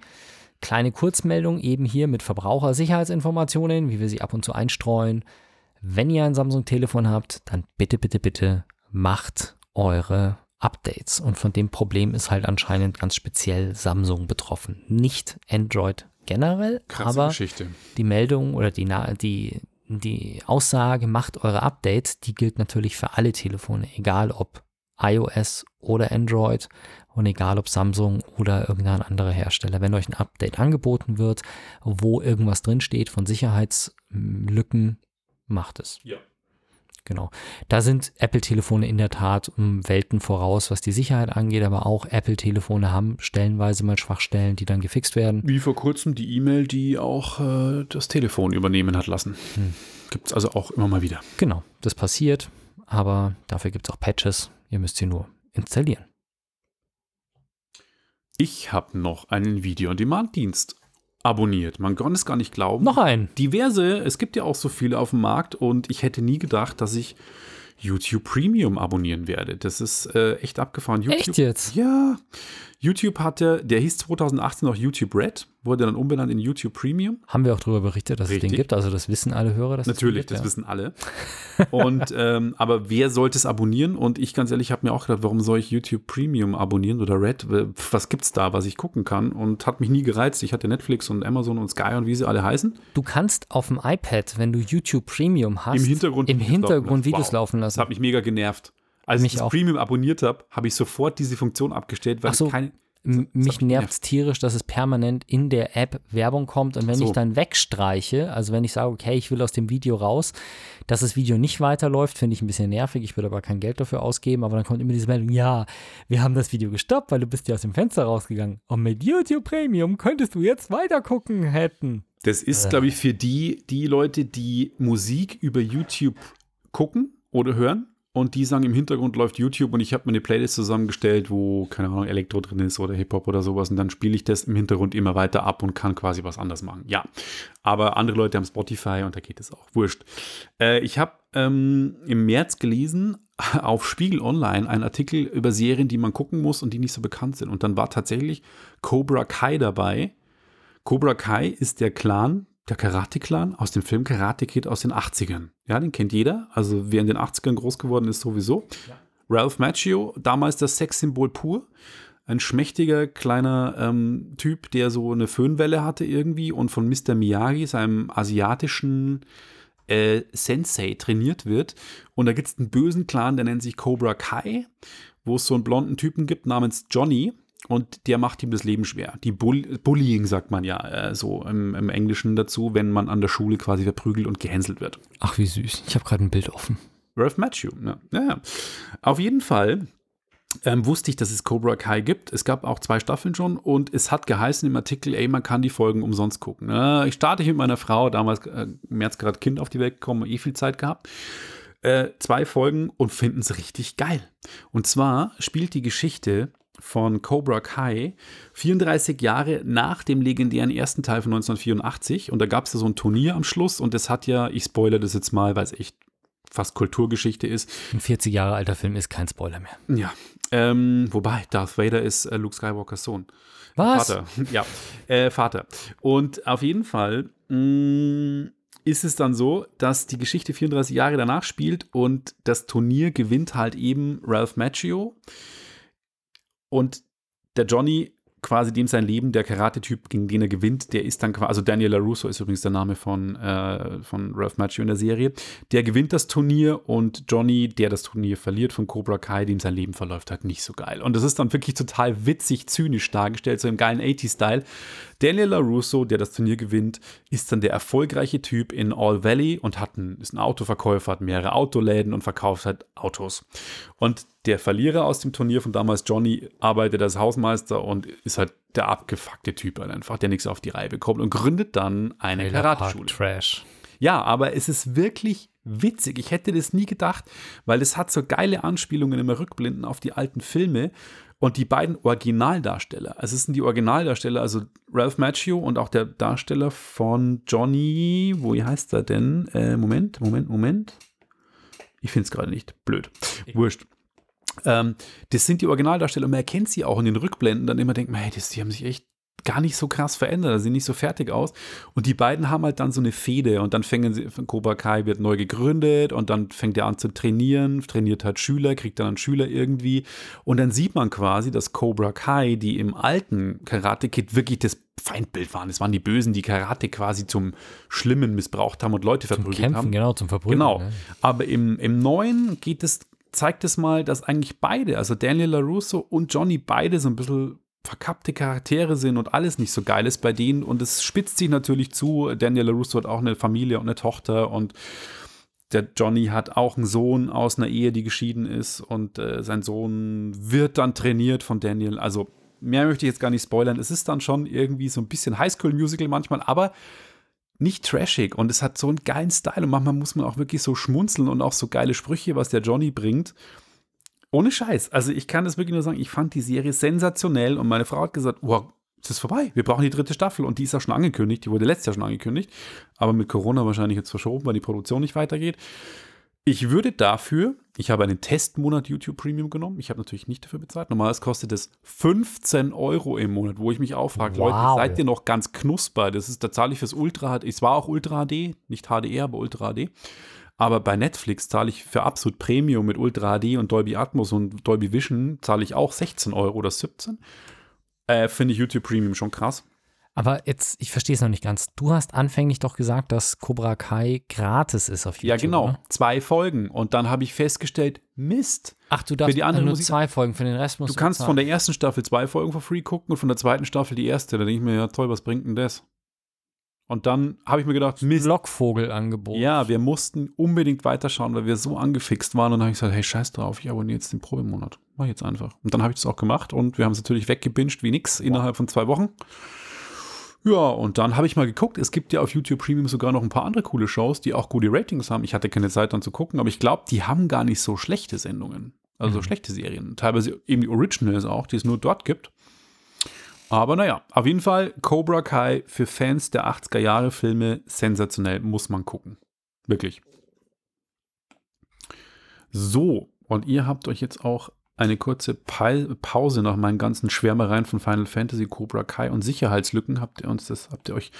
Speaker 2: kleine Kurzmeldung eben hier mit Verbrauchersicherheitsinformationen, wie wir sie ab und zu einstreuen. Wenn ihr ein Samsung-Telefon habt, dann bitte, bitte, bitte macht eure Updates. Und von dem Problem ist halt anscheinend ganz speziell Samsung betroffen. Nicht Android generell,
Speaker 3: Krasse
Speaker 2: aber
Speaker 3: Geschichte.
Speaker 2: die Meldung oder die, die, die Aussage, macht eure Updates, die gilt natürlich für alle Telefone, egal ob iOS oder Android und egal ob Samsung oder irgendein anderer Hersteller. Wenn euch ein Update angeboten wird, wo irgendwas drinsteht von Sicherheitslücken, macht es.
Speaker 3: Ja.
Speaker 2: Genau. Da sind Apple-Telefone in der Tat um Welten voraus, was die Sicherheit angeht, aber auch Apple-Telefone haben stellenweise mal Schwachstellen, die dann gefixt werden.
Speaker 3: Wie vor kurzem die E-Mail, die auch äh, das Telefon übernehmen hat lassen.
Speaker 2: Hm.
Speaker 3: Gibt es also auch immer mal wieder.
Speaker 2: Genau, das passiert, aber dafür gibt es auch Patches. Ihr müsst sie nur installieren.
Speaker 3: Ich habe noch einen Video-on-Demand-Dienst abonniert. Man kann es gar nicht glauben.
Speaker 2: Noch ein.
Speaker 3: diverse, es gibt ja auch so viele auf dem Markt und ich hätte nie gedacht, dass ich YouTube Premium abonnieren werde. Das ist äh, echt abgefahren. YouTube,
Speaker 2: Echt jetzt?
Speaker 3: Ja. YouTube hatte, der hieß 2018 noch YouTube Red, wurde dann umbenannt in YouTube Premium.
Speaker 2: Haben wir auch darüber berichtet, dass es
Speaker 3: Richtig.
Speaker 2: den gibt. Also das wissen alle Hörer. Dass
Speaker 3: Natürlich,
Speaker 2: es den
Speaker 3: das
Speaker 2: gibt,
Speaker 3: wissen alle. Und ähm, aber wer sollte es abonnieren? Und ich ganz ehrlich habe mir auch gedacht, warum soll ich YouTube Premium abonnieren oder Red? Was gibt's da, was ich gucken kann? Und hat mich nie gereizt. Ich hatte Netflix und Amazon und Sky und wie sie alle heißen.
Speaker 2: ja. Du kannst auf dem iPad, wenn du YouTube Premium hast,
Speaker 3: Im Hintergrund
Speaker 2: im
Speaker 3: Videos
Speaker 2: Hintergrund
Speaker 3: laufen lassen.
Speaker 2: Videos
Speaker 3: Wow.
Speaker 2: laufen
Speaker 3: Das
Speaker 2: lassen.
Speaker 3: hat mich mega genervt. Als
Speaker 2: Mich
Speaker 3: ich das
Speaker 2: auch.
Speaker 3: Premium abonniert habe, habe ich sofort diese Funktion abgestellt, weil
Speaker 2: so.
Speaker 3: ich keine.
Speaker 2: Mich nervt es tierisch, dass es permanent in der App Werbung kommt und wenn
Speaker 3: So.
Speaker 2: ich dann wegstreiche, also wenn ich sage, okay, ich will aus dem Video raus, dass das Video nicht weiterläuft, finde ich ein bisschen nervig. Ich würde aber kein Geld dafür ausgeben, aber dann kommt immer diese Meldung, ja, wir haben das Video gestoppt, weil du bist ja aus dem Fenster rausgegangen. Und mit YouTube Premium könntest du jetzt weitergucken hätten.
Speaker 3: Das ist,
Speaker 2: Äh.
Speaker 3: glaube ich, für die, die Leute, die Musik über YouTube gucken oder hören und die sagen, im Hintergrund läuft YouTube und ich habe mir eine Playlist zusammengestellt, wo, keine Ahnung, Elektro drin ist oder Hip-Hop oder sowas und dann spiele ich das im Hintergrund immer weiter ab und kann quasi was anderes machen. Ja, aber andere Leute haben Spotify und da geht es auch. Wurscht. Äh, ich habe ähm, im März gelesen, auf Spiegel Online einen Artikel über Serien, die man gucken muss und die nicht so bekannt sind. Und dann war tatsächlich Cobra Kai dabei. Cobra Kai ist der Clan, der Karate-Clan aus dem Film Karate Kid aus den 80ern. Ja, den kennt jeder. Also wer in den 80ern groß geworden ist, sowieso. Ralph Macchio, damals das Sexsymbol pur. Ein schmächtiger kleiner ähm, Typ, der so eine Föhnwelle hatte irgendwie und von Mr. Miyagi, seinem asiatischen äh, Sensei, trainiert wird. Und da gibt es einen bösen Clan, der nennt sich Cobra Kai, wo es so einen blonden Typen gibt namens Johnny. Und der macht ihm das Leben schwer. Die Bull Bullying sagt man ja äh, so im, im Englischen dazu, wenn man an der Schule quasi verprügelt und gehänselt wird.
Speaker 2: Ach, wie süß. Ich habe gerade ein Bild offen.
Speaker 3: Ralph Macchio, ja. ja. ja. Auf jeden Fall ähm, wusste ich, dass es Cobra Kai gibt. Es gab auch zwei Staffeln schon und es hat geheißen im Artikel, ey, man kann die Folgen umsonst gucken. Äh, ich starte hier mit meiner Frau, damals äh, März gerade Kind auf die Welt gekommen, eh viel Zeit gehabt. Äh, zwei Folgen und finden es richtig geil. Und zwar spielt die Geschichte von Cobra Kai 34 Jahre nach dem legendären ersten Teil von 1984 und da gab es ja so ein Turnier am Schluss und das hat ja, ich spoilere das jetzt mal, weil es echt fast Kulturgeschichte ist.
Speaker 2: Ein 40 Jahre alter Film ist kein Spoiler mehr.
Speaker 3: Ja. Ähm, wobei, Darth Vader ist äh, Luke Skywalkers Sohn.
Speaker 2: Was?
Speaker 3: Vater. Ja, äh, Vater. Und auf jeden Fall mh, ist es dann so, dass die Geschichte 34 Jahre danach spielt und das Turnier gewinnt halt eben Ralph Macchio. Und der Johnny, quasi dem sein Leben, der Karate-Typ, gegen den er gewinnt, der ist dann quasi, also Daniel LaRusso ist übrigens der Name von, äh, von Ralph Macchio in der Serie, der gewinnt das Turnier und Johnny, der das Turnier verliert von Cobra Kai, dem sein Leben verläuft halt nicht so geil. Und das ist dann wirklich total witzig, zynisch dargestellt, so im geilen 80s-Style. Daniel LaRusso, der das Turnier gewinnt, ist dann der erfolgreiche Typ in All Valley und hat ein, ist ein Autoverkäufer, hat mehrere Autoläden und verkauft halt Autos. Und der Verlierer aus dem Turnier von damals, Johnny, arbeitet als Hausmeister und ist halt der abgefuckte Typ halt einfach, der nichts auf die Reihe bekommt und gründet dann eine Karateschule.
Speaker 2: Trash.
Speaker 3: Ja, aber es ist wirklich witzig. Ich hätte das nie gedacht, weil es hat so geile Anspielungen immer Rückblenden auf die alten Filme. Und die beiden Originaldarsteller, also es sind die Originaldarsteller, also Ralph Macchio und auch der Darsteller von Johnny, wo heißt er denn? Äh, Moment, Moment, Moment. Ich finde es gerade nicht. Blöd. Wurscht. Ähm, das sind die Originaldarsteller und man erkennt sie auch in den Rückblenden. Dann immer denkt man, hey, das, die haben sich echt gar nicht so krass verändert, er sieht nicht so fertig aus. Und die beiden haben halt dann so eine Fehde und dann fängen sie, Cobra Kai wird neu gegründet und dann fängt er an zu trainieren, trainiert halt Schüler, kriegt dann einen Schüler irgendwie. Und dann sieht man quasi, dass Cobra Kai, die im alten Karate Kid wirklich das Feindbild waren. Es waren die Bösen, die Karate quasi zum Schlimmen missbraucht haben und Leute verprügelt haben.
Speaker 2: genau, zum Verbrühen.
Speaker 3: Genau.
Speaker 2: Ne?
Speaker 3: Aber im, im neuen geht es, zeigt es mal, dass eigentlich beide, also Daniel LaRusso und Johnny, beide so ein bisschen verkappte Charaktere sind und alles nicht so geil ist bei denen. Und es spitzt sich natürlich zu. Daniel LaRusso hat auch eine Familie und eine Tochter und der Johnny hat auch einen Sohn aus einer Ehe, die geschieden ist und äh, sein Sohn wird dann trainiert von Daniel. Also mehr möchte ich jetzt gar nicht spoilern. Es ist dann schon irgendwie so ein bisschen Highschool-Musical manchmal, aber nicht trashig und es hat so einen geilen Style und manchmal muss man auch wirklich so schmunzeln und auch so geile Sprüche, was der Johnny bringt. Ohne Scheiß. Also ich kann das wirklich nur sagen, ich fand die Serie sensationell und meine Frau hat gesagt, wow, es ist vorbei, wir brauchen die dritte Staffel und die ist ja schon angekündigt, die wurde letztes Jahr schon angekündigt, aber mit Corona wahrscheinlich jetzt verschoben, weil die Produktion nicht weitergeht. Ich würde dafür, ich habe einen Testmonat YouTube Premium genommen, ich habe natürlich nicht dafür bezahlt, normalerweise kostet es 15 Euro im Monat, wo ich mich auch frage,
Speaker 2: Wow.
Speaker 3: Leute, seid ihr noch ganz knusper? Das ist, da zahle ich fürs Ultra HD, es war auch Ultra HD, nicht HDR, aber Ultra HD. Aber bei Netflix zahle ich für absolut Premium mit Ultra HD und Dolby Atmos und Dolby Vision zahle ich auch 16 Euro oder 17. Äh, Finde ich YouTube Premium schon krass.
Speaker 2: Aber jetzt, ich verstehe es noch nicht ganz. Du hast anfänglich doch gesagt, dass Cobra Kai gratis ist auf YouTube.
Speaker 3: Ja, genau.
Speaker 2: Oder?
Speaker 3: Zwei Folgen. Und dann habe ich festgestellt, Mist.
Speaker 2: Ach, du darfst
Speaker 3: die andere
Speaker 2: nur
Speaker 3: Musik-
Speaker 2: zwei Folgen, für den Rest musst
Speaker 3: Du
Speaker 2: du
Speaker 3: kannst
Speaker 2: bezahlen.
Speaker 3: von der ersten Staffel zwei Folgen for free gucken und von der zweiten Staffel die erste. Da denke ich mir, ja toll, was bringt denn das? Und dann habe ich mir gedacht, Mist.
Speaker 2: Lockvogel-Angebot.
Speaker 3: Ja, wir mussten unbedingt weiterschauen, weil wir so angefixt waren. Und dann habe ich gesagt, hey, scheiß drauf, ich abonniere jetzt den Probemonat. Mach ich jetzt einfach. Und dann habe ich das auch gemacht und wir haben es natürlich weggebinged wie nix innerhalb von zwei Wochen. Ja, und dann habe ich mal geguckt, es gibt ja auf YouTube Premium sogar noch ein paar andere coole Shows, die auch gute Ratings haben. Ich hatte keine Zeit dann zu gucken, aber ich glaube, die haben gar nicht so schlechte Sendungen. Also
Speaker 2: Mhm.
Speaker 3: schlechte Serien. Teilweise eben die Originals auch, die es nur dort gibt. Aber naja, auf jeden Fall Cobra Kai für Fans der 80er Jahre Filme sensationell, muss man gucken. Wirklich. So, und ihr habt euch jetzt auch eine kurze Pa- Pause nach meinen ganzen Schwärmereien von Final Fantasy, Cobra Kai und Sicherheitslücken habt ihr uns das, habt ihr euch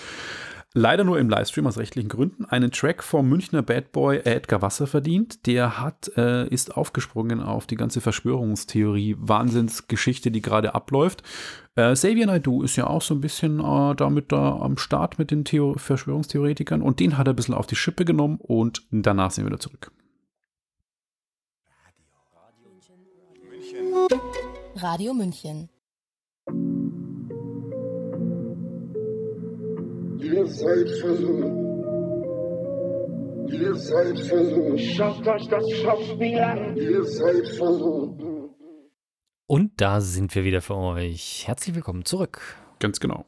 Speaker 3: leider nur im Livestream aus rechtlichen Gründen einen Track vom Münchner Bad Boy Edgar Wasser verdient. Der hat, äh, ist aufgesprungen auf die ganze Verschwörungstheorie, Wahnsinnsgeschichte, die gerade abläuft. Äh, Xavier Naidoo ist ja auch so ein bisschen äh, damit da am Start mit den Theo Verschwörungstheoretikern und den hat er ein bisschen auf die Schippe genommen und danach sind wir wieder zurück.
Speaker 4: Radio München.
Speaker 5: Ihr seid versucht. Ihr seid versucht. Schaut euch das Schauspiel an. Ihr seid versucht.
Speaker 2: Und da sind wir wieder für euch. Herzlich willkommen zurück.
Speaker 3: Ganz genau.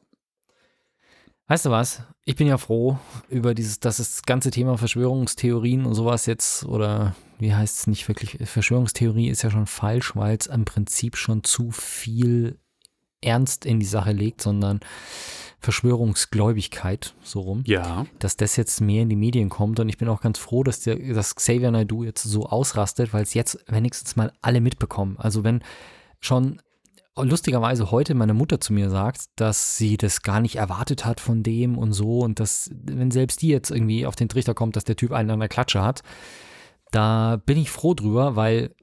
Speaker 2: Weißt du was? Ich bin ja froh über dieses, dass das ganze Thema Verschwörungstheorien und sowas jetzt, oder wie heißt es nicht wirklich, Verschwörungstheorie ist ja schon falsch, weil es im Prinzip schon zu viel Ernst in die Sache legt, sondern Verschwörungsgläubigkeit, so rum,
Speaker 3: Ja.
Speaker 2: dass das jetzt mehr in die Medien kommt. Und ich bin auch ganz froh, dass, der, dass Xavier Naidoo jetzt so ausrastet, weil es jetzt wenigstens mal alle mitbekommen. Also wenn schon lustigerweise heute meine Mutter zu mir sagt, dass sie das gar nicht erwartet hat von dem und so und dass, wenn selbst die jetzt irgendwie auf den Trichter kommt, dass der Typ einen an der Klatsche hat, da bin ich froh drüber, weil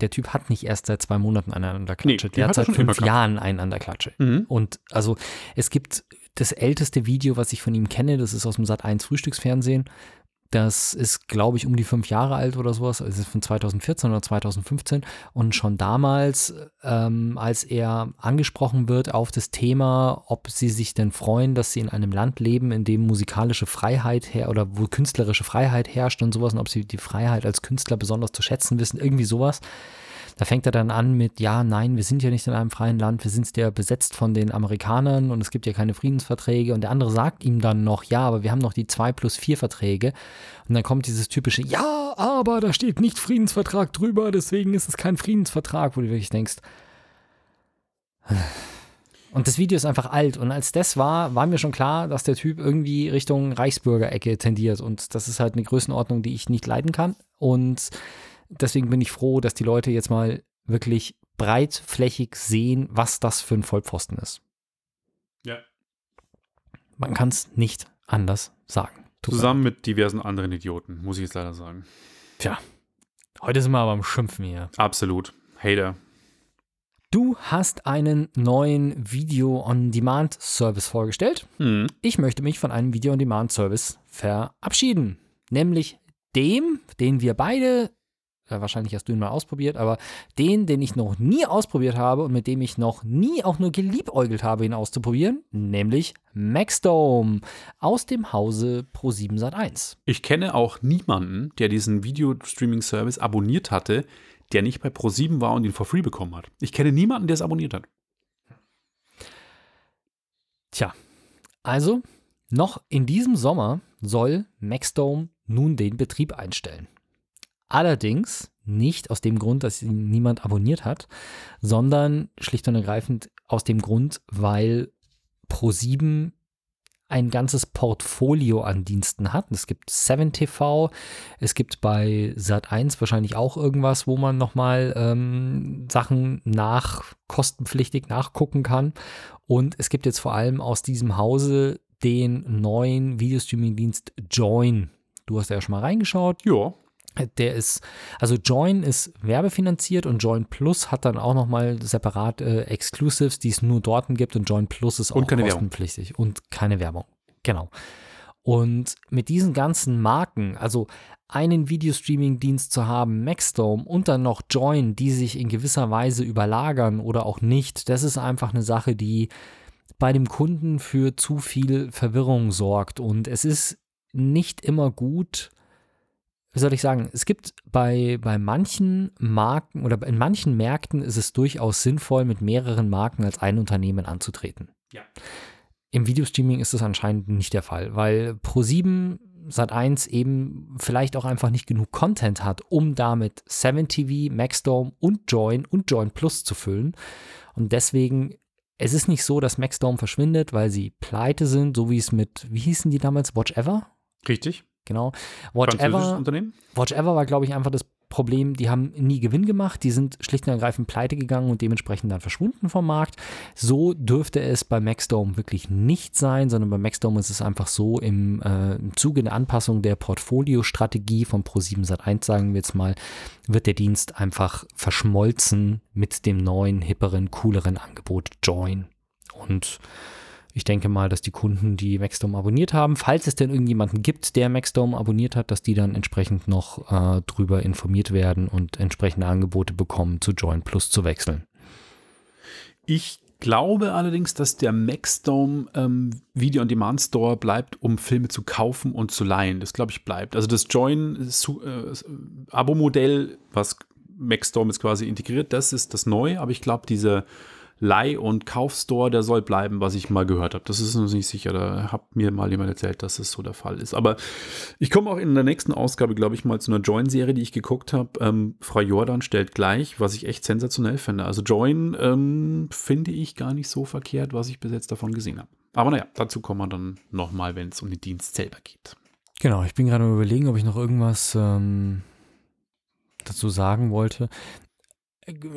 Speaker 2: der Typ hat nicht erst seit zwei Monaten einen an der Klatsche.
Speaker 3: Nee,
Speaker 2: der hat
Speaker 3: hat
Speaker 2: seit fünf. Jahren einen an der Klatsche.
Speaker 3: Mhm.
Speaker 2: Und also es gibt das älteste Video, was ich von ihm kenne, das ist aus dem Sat 1 Frühstücksfernsehen. Das ist, glaube ich, um die fünf Jahre alt oder sowas. Es ist von 2014 oder 2015. Und schon damals, ähm, als er angesprochen wird auf das Thema, ob sie sich denn freuen, dass sie in einem Land leben, in dem musikalische Freiheit her oder wo künstlerische Freiheit herrscht und sowas und ob sie die Freiheit als Künstler besonders zu schätzen wissen, irgendwie sowas. Da fängt er dann an mit, ja, nein, wir sind ja nicht in einem freien Land, wir sind ja besetzt von den Amerikanern und es gibt ja keine Friedensverträge. Und der andere sagt ihm dann noch, ja, aber wir haben noch die 2 plus 4 Verträge. Und dann kommt dieses typische, ja, aber da steht nicht Friedensvertrag drüber, deswegen ist es kein Friedensvertrag, wo du wirklich denkst. Und das Video ist einfach alt. Und als das war, war mir schon klar, dass der Typ irgendwie Richtung Reichsbürgerecke tendiert. Und das ist halt eine Größenordnung, die ich nicht leiden kann. Und deswegen bin ich froh, dass die Leute jetzt mal wirklich breitflächig sehen, was das für ein Vollpfosten ist.
Speaker 3: Ja.
Speaker 2: Man kann es nicht anders sagen.
Speaker 3: Zusammen mit diversen anderen Idioten, muss ich jetzt leider sagen.
Speaker 2: Tja, heute sind wir aber am Schimpfen hier.
Speaker 3: Absolut. Hater.
Speaker 2: Du hast einen neuen Video-on-Demand-Service vorgestellt.
Speaker 3: Hm.
Speaker 2: Ich möchte mich von einem Video-on-Demand-Service verabschieden. Nämlich dem, den wir beide, äh, wahrscheinlich hast du ihn mal ausprobiert, aber den, den ich noch nie ausprobiert habe und mit dem ich noch nie auch nur geliebäugelt habe, ihn auszuprobieren, nämlich Maxdome aus dem Hause Pro7 Sat1.
Speaker 3: Ich kenne auch niemanden, der diesen Video-Streaming-Service abonniert hatte, der nicht bei Pro7 war und ihn for free bekommen hat. Ich kenne niemanden, der es abonniert hat.
Speaker 2: Tja, also noch in diesem Sommer soll Maxdome nun den Betrieb einstellen. Allerdings nicht aus dem Grund, dass ihn niemand abonniert hat, sondern schlicht und ergreifend aus dem Grund, weil Pro7 ein ganzes Portfolio an Diensten hat. Es gibt 7TV, es gibt bei Sat1 wahrscheinlich auch irgendwas, wo man nochmal ähm, Sachen nach kostenpflichtig nachgucken kann. Und es gibt jetzt vor allem aus diesem Hause den neuen Videostreaming-Dienst Join. Du hast ja schon mal reingeschaut.
Speaker 3: Ja.
Speaker 2: Der ist, also Join ist werbefinanziert und Join Plus hat dann auch nochmal separat äh, Exclusives, die es nur dort gibt und Join Plus ist auch
Speaker 3: Und keine Werbung.
Speaker 2: kostenpflichtig und keine Werbung. Genau. Und mit diesen ganzen Marken, also einen Videostreaming-Dienst zu haben, Maxdome und dann noch Join, die sich in gewisser Weise überlagern oder auch nicht, das ist einfach eine Sache, die bei dem Kunden für zu viel Verwirrung sorgt. Und es ist nicht immer gut, wie soll ich sagen, es gibt bei, bei manchen Marken oder in manchen Märkten ist es durchaus sinnvoll, mit mehreren Marken als ein Unternehmen anzutreten.
Speaker 3: Ja.
Speaker 2: Im Videostreaming ist das anscheinend nicht der Fall, weil Pro7 Sat1 eben vielleicht auch einfach nicht genug Content hat, um damit 7TV, Maxdome und Join und Join Plus zu füllen. Und deswegen, es ist nicht so, dass Maxdome verschwindet, weil sie pleite sind, so wie es mit, wie hießen die damals, Watch Ever?
Speaker 3: Richtig.
Speaker 2: Genau. Watch Ever,
Speaker 3: Unternehmen.
Speaker 2: Watch Ever war, glaube ich, einfach das Problem, die haben nie Gewinn gemacht, die sind schlicht und ergreifend pleite gegangen und dementsprechend dann verschwunden vom Markt. So dürfte es bei Maxdome wirklich nicht sein, sondern bei Maxdome ist es einfach so, im, äh, im Zuge der Anpassung der Portfoliostrategie von Pro7 Sat1, sagen wir jetzt mal, wird der Dienst einfach verschmolzen mit dem neuen, hipperen, cooleren Angebot Join. Und ich denke mal, dass die Kunden, die Maxdome abonniert haben, falls es denn irgendjemanden gibt, der Maxdome abonniert hat, dass die dann entsprechend noch äh, drüber informiert werden und entsprechende Angebote bekommen, zu Join Plus zu wechseln.
Speaker 3: Ich glaube allerdings, dass der Maxdome ähm, Video on Demand Store bleibt, um Filme zu kaufen und zu leihen. Das glaube ich bleibt. Also das Join äh, Abo-Modell, was Maxdome jetzt quasi integriert, das ist das Neue. Aber ich glaube, dieser Leih- und Kaufstore, der soll bleiben, was ich mal gehört habe. Das ist noch nicht sicher. Da hat mir mal jemand erzählt, dass es so der Fall ist. Aber ich komme auch in der nächsten Ausgabe, glaube ich, mal zu einer Join-Serie, die ich geguckt habe. Ähm, Frau Jordan stellt gleich, was ich echt sensationell finde. Also Join ähm, finde ich gar nicht so verkehrt, was ich bis jetzt davon gesehen habe. Aber naja, dazu kommen wir dann nochmal, wenn es um den Dienst selber geht.
Speaker 2: Genau, ich bin gerade überlegen, ob ich noch irgendwas ähm, dazu sagen wollte.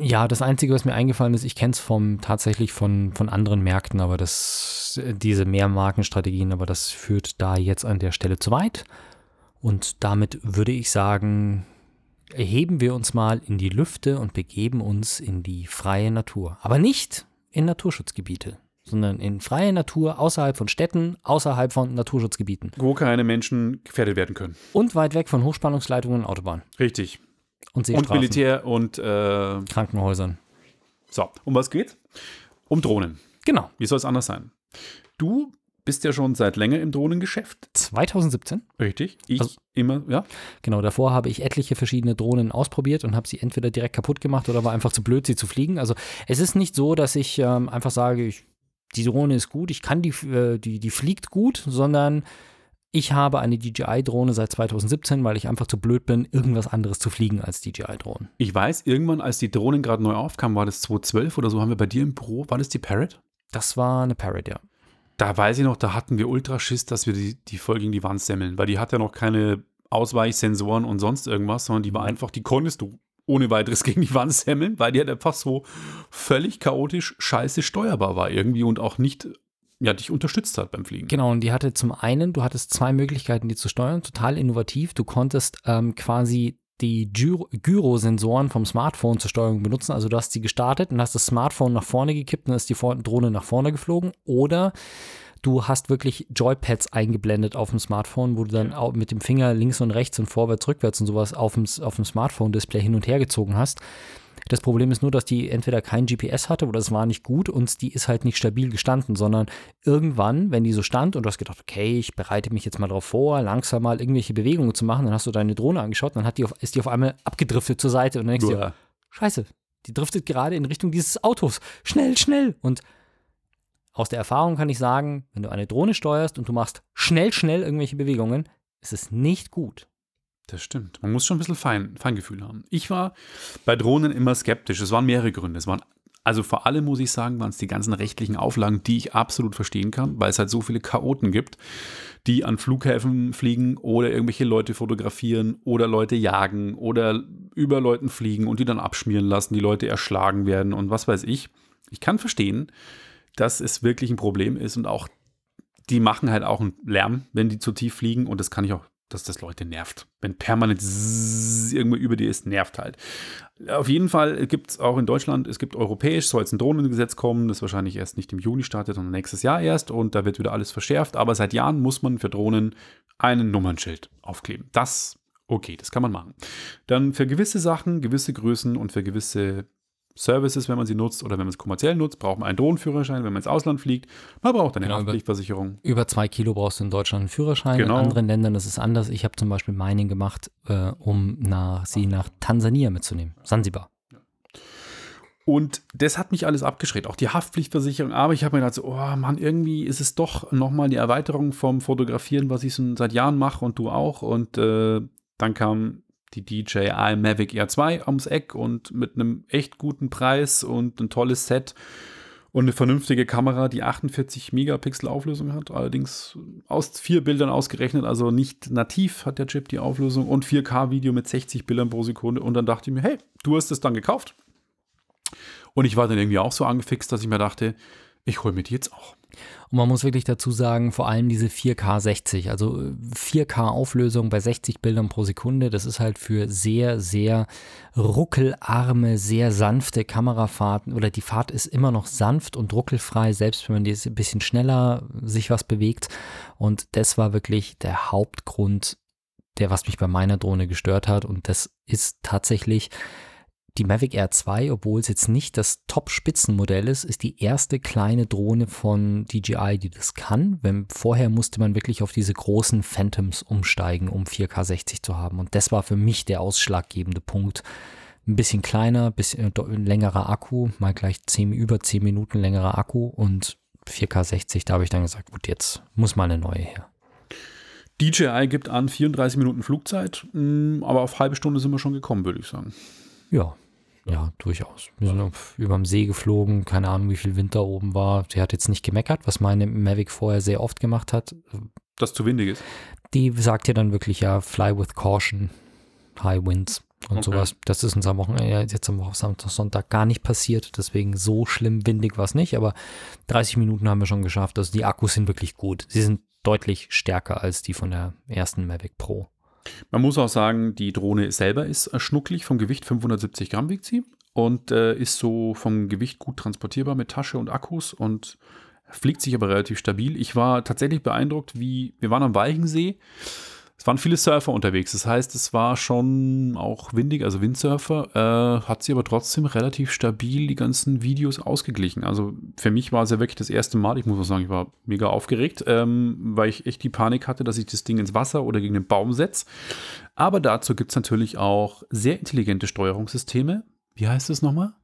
Speaker 2: Ja, das Einzige, was mir eingefallen ist, ich kenne es vom tatsächlich von, von anderen Märkten, aber das, diese Mehrmarkenstrategien, aber das führt da jetzt an der Stelle zu weit. Und damit würde ich sagen, erheben wir uns mal in die Lüfte und begeben uns in die freie Natur. Aber nicht in Naturschutzgebiete, sondern in freie Natur außerhalb von Städten, außerhalb von Naturschutzgebieten
Speaker 3: Wo keine Menschen gefährdet werden können.
Speaker 2: und weit weg von Hochspannungsleitungen und Autobahnen
Speaker 3: Richtig.
Speaker 2: Und
Speaker 3: Und Militär und äh,
Speaker 2: Krankenhäusern.
Speaker 3: so. Um was geht's? Um Drohnen.
Speaker 2: Genau,
Speaker 3: Wie soll es anders sein? Du bist ja schon seit länger im Drohnengeschäft.
Speaker 2: 2017.
Speaker 3: Richtig. Ich
Speaker 2: Also-
Speaker 3: immer, ja.
Speaker 2: Genau, davor habe ich etliche verschiedene Drohnen ausprobiert und habe sie entweder direkt kaputt gemacht oder war einfach zu blöd, sie zu fliegen. Also es ist nicht so, dass ich ähm, einfach sage, ich, die Drohne ist gut, ich kann die, äh, die, die fliegt gut, sondern ich habe eine DJI-Drohne seit 2017, weil ich einfach zu blöd bin, irgendwas anderes zu fliegen als DJI-Drohnen.
Speaker 3: Ich weiß, irgendwann, als die Drohnen gerade neu aufkamen, war das 2012 oder so, haben wir bei dir im Büro, war das die Parrot?
Speaker 2: Das war eine Parrot, ja.
Speaker 3: Da weiß ich noch, da hatten wir Ultraschiss, dass wir die, die voll gegen die Wand semmeln, weil die hat ja noch keine Ausweichsensoren und sonst irgendwas, sondern die war einfach, die konntest du ohne weiteres gegen die Wand semmeln, weil die halt einfach so völlig chaotisch scheiße steuerbar war irgendwie und auch nicht ja, dich unterstützt hat beim Fliegen.
Speaker 2: Genau, und die hatte zum einen, du hattest zwei Möglichkeiten, die zu steuern, total innovativ. Du konntest ähm, quasi die Gyro- Gyrosensoren vom Smartphone zur Steuerung benutzen. Also du hast sie gestartet und hast das Smartphone nach vorne gekippt und dann ist die Drohne nach vorne geflogen. Oder du hast wirklich Joypads eingeblendet auf dem Smartphone, wo du dann auch mit dem Finger links und rechts und vorwärts, rückwärts und sowas auf dem, auf dem Smartphone-Display hin und her gezogen hast. Das Problem ist nur, dass die entweder kein GPS hatte oder es war nicht gut und die ist halt nicht stabil gestanden, sondern irgendwann, wenn die so stand und du hast gedacht, okay, ich bereite mich jetzt mal drauf vor, langsam mal irgendwelche Bewegungen zu machen, dann hast du deine Drohne angeschaut, dann hat die auf, ist die auf einmal abgedriftet zur Seite und dann denkst du, dir. Scheiße, die driftet gerade in Richtung dieses Autos. Schnell, schnell. Und aus der Erfahrung kann ich sagen, wenn du eine Drohne steuerst und du machst schnell, schnell irgendwelche Bewegungen, ist es nicht gut.
Speaker 3: Das stimmt. Man muss schon ein bisschen Fein, Feingefühl haben. Ich war bei Drohnen immer skeptisch. Es waren mehrere Gründe. Es waren, also vor allem muss ich sagen, waren es die ganzen rechtlichen Auflagen, die ich absolut verstehen kann, weil es halt so viele Chaoten gibt, die an Flughäfen fliegen oder irgendwelche Leute fotografieren oder Leute jagen oder über Leuten fliegen und die dann abschmieren lassen, die Leute erschlagen werden und was weiß ich. Ich kann verstehen, dass es wirklich ein Problem ist und auch die machen halt auch einen Lärm, wenn die zu tief fliegen und das kann ich auch, dass das Leute nervt. Wenn permanent irgendwo über dir ist, nervt halt. Auf jeden Fall gibt es auch in Deutschland, es gibt europäisch, soll jetzt ein Drohnengesetz kommen, das wahrscheinlich erst nicht im Juni startet, sondern nächstes Jahr erst und da wird wieder alles verschärft, aber seit Jahren muss man für Drohnen einen Nummernschild aufkleben. Das, okay, das kann man machen. Dann für gewisse Sachen, gewisse Größen und für gewisse Services, wenn man sie nutzt oder wenn man es kommerziell nutzt, braucht man einen Drohnenführerschein, wenn man ins Ausland fliegt. Man braucht eine
Speaker 2: Genau, über-
Speaker 3: Haftpflichtversicherung.
Speaker 2: Über zwei Kilo brauchst du in Deutschland einen Führerschein.
Speaker 3: Genau.
Speaker 2: In anderen Ländern ist es anders. Ich habe zum Beispiel Mining gemacht, äh, um nach, sie nach Tansania mitzunehmen. Sansibar.
Speaker 3: Und das hat mich alles abgeschreckt, auch die Haftpflichtversicherung. Aber ich habe mir gedacht, so, oh Mann, irgendwie ist es doch nochmal die Erweiterung vom Fotografieren, was ich schon seit Jahren mache und du auch. Und äh, dann kam die DJI Mavic Air 2 ums Eck und mit einem echt guten Preis und ein tolles Set und eine vernünftige Kamera, die 48 Megapixel Auflösung hat. Allerdings aus vier Bildern ausgerechnet, also nicht nativ hat der Chip die Auflösung und 4K-Video mit 60 Bildern pro Sekunde. Und dann dachte ich mir, hey, du hast es dann gekauft. Und ich war dann irgendwie auch so angefixt, dass ich mir dachte, ich hole mir die jetzt auch.
Speaker 2: Und man muss wirklich dazu sagen, vor allem diese 4K 60, also äh, 4K Auflösung bei 60 Bildern pro Sekunde, das ist halt für sehr, sehr ruckelarme, sehr sanfte Kamerafahrten oder die Fahrt ist immer noch sanft und ruckelfrei, selbst wenn man jetzt ein bisschen schneller sich was bewegt. Und das war wirklich der Hauptgrund, der was mich bei meiner Drohne gestört hat. Und das ist tatsächlich die Mavic Air 2, obwohl es jetzt nicht das Top-Spitzenmodell ist, ist die erste kleine Drohne von DJI, die das kann. Wenn, vorher musste man wirklich auf diese großen Phantoms umsteigen, um 4K 60 zu haben. Und das war für mich der ausschlaggebende Punkt. Ein bisschen kleiner, bisschen äh, längerer Akku, mal gleich 10, über 10 Minuten längerer Akku und 4K 60, da habe ich dann gesagt, gut, jetzt muss mal eine neue her.
Speaker 3: DJI gibt an 34 Minuten Flugzeit, mh, aber auf halbe Stunde sind wir schon gekommen, würde ich sagen.
Speaker 2: Ja, ja, durchaus. Wir sind auf, überm See geflogen, keine Ahnung, wie viel Wind da oben war. Sie hat jetzt nicht gemeckert, was meine Mavic vorher sehr oft gemacht hat.
Speaker 3: Dass zu windig ist.
Speaker 2: Die sagt ja dann wirklich ja, fly with caution, high winds und
Speaker 3: Okay.
Speaker 2: sowas. Das ist uns am Wochenende, jetzt am Samstag, Sonntag gar nicht passiert. Deswegen so schlimm windig war es nicht, aber 30 Minuten haben wir schon geschafft. Also die Akkus sind wirklich gut. Sie sind deutlich stärker als die von der ersten Mavic Pro.
Speaker 3: Man muss auch sagen, die Drohne selber ist äh, schnucklig vom Gewicht, 570 Gramm wiegt sie und äh, ist so vom Gewicht gut transportierbar mit Tasche und Akkus und fliegt sich aber relativ stabil. Ich war tatsächlich beeindruckt, wie wir waren am Weichensee. Es waren viele Surfer unterwegs. Das heißt, es war schon auch windig, also Windsurfer. Äh, hat sie aber trotzdem relativ stabil die ganzen Videos ausgeglichen. Also für mich war es ja wirklich das erste Mal. Ich muss auch sagen, ich war mega aufgeregt, ähm, weil ich echt die Panik hatte, dass ich das Ding ins Wasser oder gegen den Baum setze. Aber dazu gibt es natürlich auch sehr intelligente Steuerungssysteme. Wie heißt es nochmal?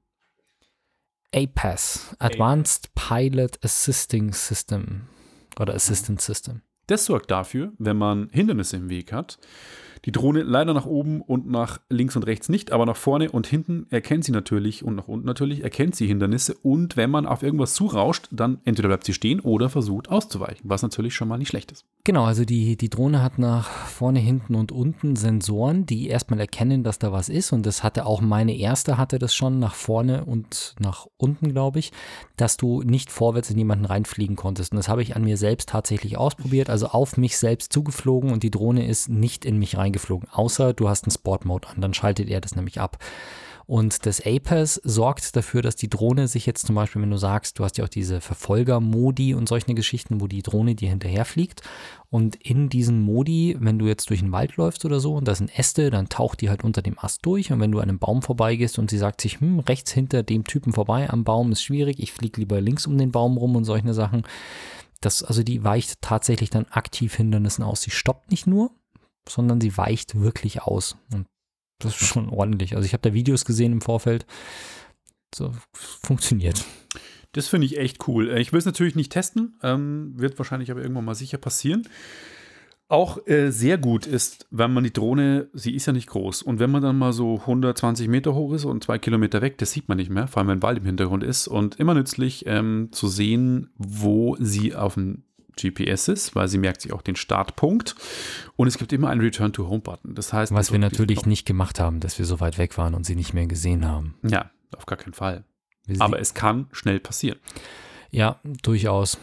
Speaker 2: APAS, Advanced Pilot Assisting System oder Assistant System.
Speaker 3: Das sorgt dafür, wenn man Hindernisse im Weg hat, Die Drohne leider nach oben und nach links und rechts nicht, aber nach vorne und hinten erkennt sie natürlich und nach unten natürlich erkennt sie Hindernisse. Und wenn man auf irgendwas zurauscht, dann entweder bleibt sie stehen oder versucht auszuweichen, was natürlich schon mal nicht schlecht ist.
Speaker 2: Genau, also die, die Drohne hat nach vorne, hinten und unten Sensoren, die erstmal erkennen, dass da was ist. Und das hatte auch meine erste, hatte das schon nach vorne und nach unten, glaube ich, dass du nicht vorwärts in jemanden reinfliegen konntest. Und das habe ich an mir selbst tatsächlich ausprobiert, also auf mich selbst zugeflogen und die Drohne ist nicht in mich reingeflogen, außer du hast einen Sport-Mode an, dann schaltet er das nämlich ab. Und das APAS sorgt dafür, dass die Drohne sich jetzt zum Beispiel, wenn du sagst, du hast ja auch diese Verfolger-Modi und solche Geschichten, wo die Drohne dir hinterherfliegt. Und in diesen Modi, wenn du jetzt durch den Wald läufst oder so und da sind Äste, dann taucht die halt unter dem Ast durch. Und wenn du an einem Baum vorbeigehst und sie sagt sich, hm, rechts hinter dem Typen vorbei am Baum ist schwierig, ich fliege lieber links um den Baum rum und solche Sachen. Das, also die weicht tatsächlich dann aktiv Hindernissen aus. Sie stoppt nicht nur, sondern sie weicht wirklich aus. Und das ist schon ordentlich. Also ich habe da Videos gesehen im Vorfeld. So funktioniert.
Speaker 3: Das finde ich echt cool. Äh, ich will es natürlich nicht testen, ähm, wird wahrscheinlich aber irgendwann mal sicher passieren. Auch äh, sehr gut ist, wenn man die Drohne, sie ist ja nicht groß, und wenn man dann mal so 120 Meter hoch ist und zwei Kilometer weg, das sieht man nicht mehr, vor allem wenn Wald im Hintergrund ist. Und immer nützlich ähm, zu sehen, wo sie auf dem GPS ist, weil sie merkt sich auch den Startpunkt. Und es gibt immer einen Return to Home Button. Das heißt,
Speaker 2: was wir natürlich nicht gemacht haben, dass wir so weit weg waren und sie nicht mehr gesehen haben.
Speaker 3: Ja, auf gar keinen Fall. Aber es kann schnell passieren.
Speaker 2: Ja, durchaus.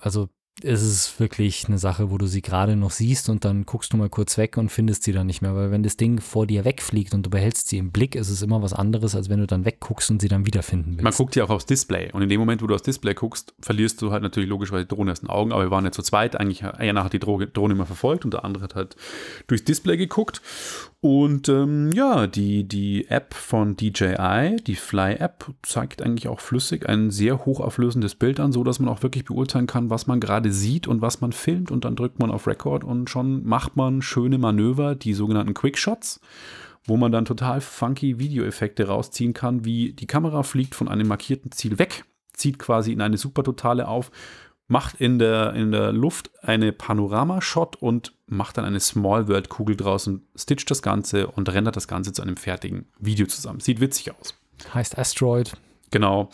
Speaker 2: Also es ist wirklich eine Sache, wo du sie gerade noch siehst und dann guckst du mal kurz weg und findest sie dann nicht mehr. Weil wenn das Ding vor dir wegfliegt und du behältst sie im Blick, ist es immer was anderes, als wenn du dann wegguckst und sie dann wiederfinden willst.
Speaker 3: Man guckt ja auch aufs Display und in dem Moment, wo du aufs Display guckst, verlierst du halt natürlich logischerweise die Drohne aus den Augen, aber wir waren ja zu zweit, eigentlich einer hat die Drohne immer verfolgt und der andere hat halt durchs Display geguckt und ähm, ja, die, die App von DJI, die Fly-App, zeigt eigentlich auch flüssig ein sehr hochauflösendes Bild an, so dass man auch wirklich beurteilen kann, was man gerade sieht und was man filmt. Und dann drückt man auf Record und schon macht man schöne Manöver, die sogenannten Quickshots, wo man dann total funky Videoeffekte rausziehen kann, wie die Kamera fliegt von einem markierten Ziel weg, zieht quasi in eine Supertotale auf macht in der, in der Luft eine Panorama-Shot und macht dann eine Small World-Kugel draus und stitcht das Ganze und rendert das Ganze zu einem fertigen Video zusammen. Sieht witzig aus.
Speaker 2: Heißt Asteroid.
Speaker 3: Genau.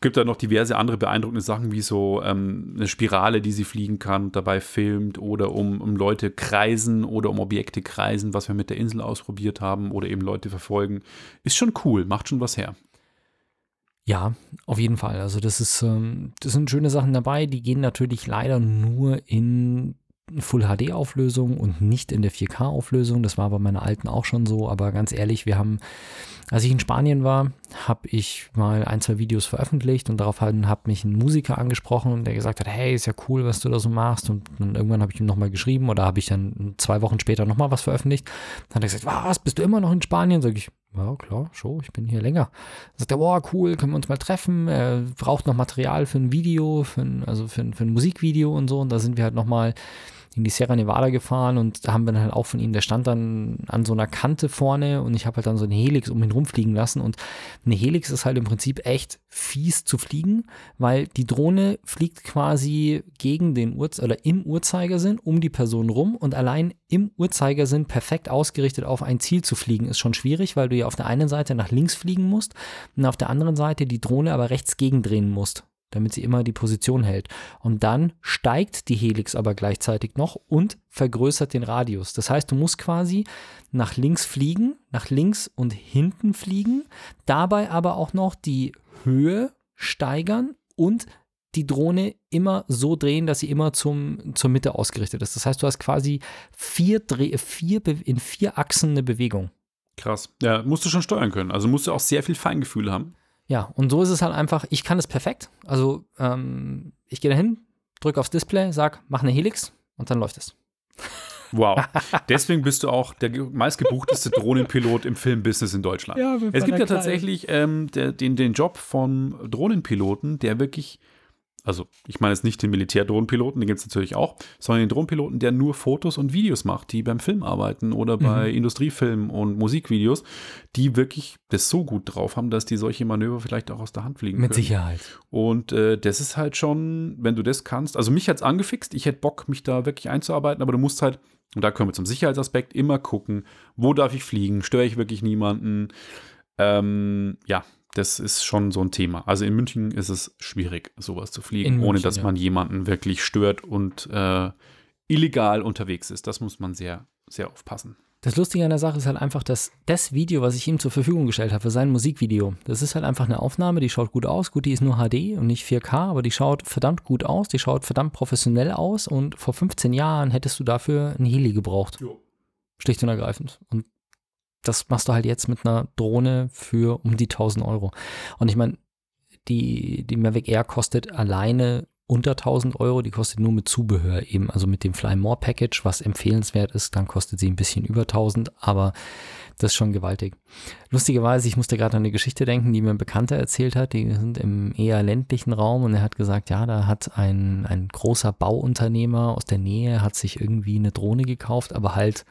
Speaker 3: Gibt da noch diverse andere beeindruckende Sachen, wie so ähm, eine Spirale, die sie fliegen kann und dabei filmt oder um, um Leute kreisen oder um Objekte kreisen, was wir mit der Insel ausprobiert haben oder eben Leute verfolgen. Ist schon cool, macht schon was her.
Speaker 2: Ja, auf jeden Fall. Also das ist, ähm, das sind schöne Sachen dabei. Die gehen natürlich leider nur in Full HD Auflösung und nicht in der 4K Auflösung. Das war bei meiner alten auch schon so. Aber ganz ehrlich, wir haben, als ich in Spanien war, habe ich mal ein, zwei Videos veröffentlicht und darauf hat mich ein Musiker angesprochen, der gesagt hat, hey, ist ja cool, was du da so machst. Und dann irgendwann habe ich ihm nochmal geschrieben oder habe ich dann zwei Wochen später nochmal was veröffentlicht. Dann hat er gesagt, was, bist du immer noch in Spanien? Sag ich, ja, klar, schon, ich bin hier länger. Dann sagt er, boah, cool, können wir uns mal treffen. Er braucht noch Material für ein Video, für ein, also für ein, für ein Musikvideo und so. Und da sind wir halt nochmal in die Sierra Nevada gefahren und da haben wir dann halt auch von ihm, der stand dann an so einer Kante vorne und ich habe halt dann so eine Helix um ihn rumfliegen lassen und eine Helix ist halt im Prinzip echt fies zu fliegen, weil die Drohne fliegt quasi gegen den Uhrzeigersinn oder im Uhrzeigersinn um die Person rum und allein im Uhrzeigersinn perfekt ausgerichtet auf ein Ziel zu fliegen ist schon schwierig, weil du ja auf der einen Seite nach links fliegen musst und auf der anderen Seite die Drohne aber rechts gegendrehen musst damit sie immer die Position hält. Und dann steigt die Helix aber gleichzeitig noch und vergrößert den Radius. Das heißt, du musst quasi nach links fliegen, nach links und hinten fliegen, dabei aber auch noch die Höhe steigern und die Drohne immer so drehen, dass sie immer zum, zur Mitte ausgerichtet ist. Das heißt, du hast quasi vier, Dreh, vier in vier Achsen eine Bewegung.
Speaker 3: Krass. Ja, musst du schon steuern können. Also musst du auch sehr viel Feingefühl haben.
Speaker 2: Ja, und so ist es halt einfach, ich kann es perfekt. Also ähm, ich gehe dahin, drücke aufs Display, sag, mach eine Helix und dann läuft es.
Speaker 3: Wow. Deswegen bist du auch der meistgebuchteste Drohnenpilot im Filmbusiness in Deutschland. Ja, es gibt ja tatsächlich ähm, der, den, den Job von Drohnenpiloten, der wirklich also ich meine jetzt nicht den Militärdrohnenpiloten, den gibt es natürlich auch, sondern den Drohnenpiloten, der nur Fotos und Videos macht, die beim Film arbeiten oder bei
Speaker 2: Mhm.
Speaker 3: Industriefilmen und Musikvideos, die wirklich das so gut drauf haben, dass die solche Manöver vielleicht auch aus der Hand fliegen
Speaker 2: Mit
Speaker 3: können.
Speaker 2: Sicherheit.
Speaker 3: Und äh, das ist halt schon, wenn du das kannst, also mich hat es angefixt, ich hätte Bock, mich da wirklich einzuarbeiten, aber du musst halt, und da kommen wir zum Sicherheitsaspekt, immer gucken, wo darf ich fliegen, störe ich wirklich niemanden. Ähm, ja, das ist schon so ein Thema. Also in München ist es schwierig, sowas zu fliegen,
Speaker 2: In
Speaker 3: ohne
Speaker 2: München,
Speaker 3: dass
Speaker 2: ja.
Speaker 3: man jemanden wirklich stört und äh, illegal unterwegs ist. Das muss man sehr, sehr aufpassen.
Speaker 2: Das Lustige an der Sache ist halt einfach, dass das Video, was ich ihm zur Verfügung gestellt habe für sein Musikvideo, das ist halt einfach eine Aufnahme, die schaut gut aus. Gut, die ist nur HD und nicht 4K, aber die schaut verdammt gut aus, die schaut verdammt professionell aus und vor 15 Jahren hättest du dafür ein Heli gebraucht. Schlicht und ergreifend. Und das machst du halt jetzt mit einer Drohne für um die 1000 Euro. Und ich meine, die, die Mavic Air kostet alleine unter 1000 Euro, die kostet nur mit Zubehör eben, also mit dem Fly More Package, was empfehlenswert ist, dann kostet sie ein bisschen über 1000, aber das ist schon gewaltig. Lustigerweise, ich musste gerade an eine Geschichte denken, die mir ein Bekannter erzählt hat, die sind im eher ländlichen Raum und er hat gesagt, ja, da hat ein, ein großer Bauunternehmer aus der Nähe, hat sich irgendwie eine Drohne gekauft, aber halt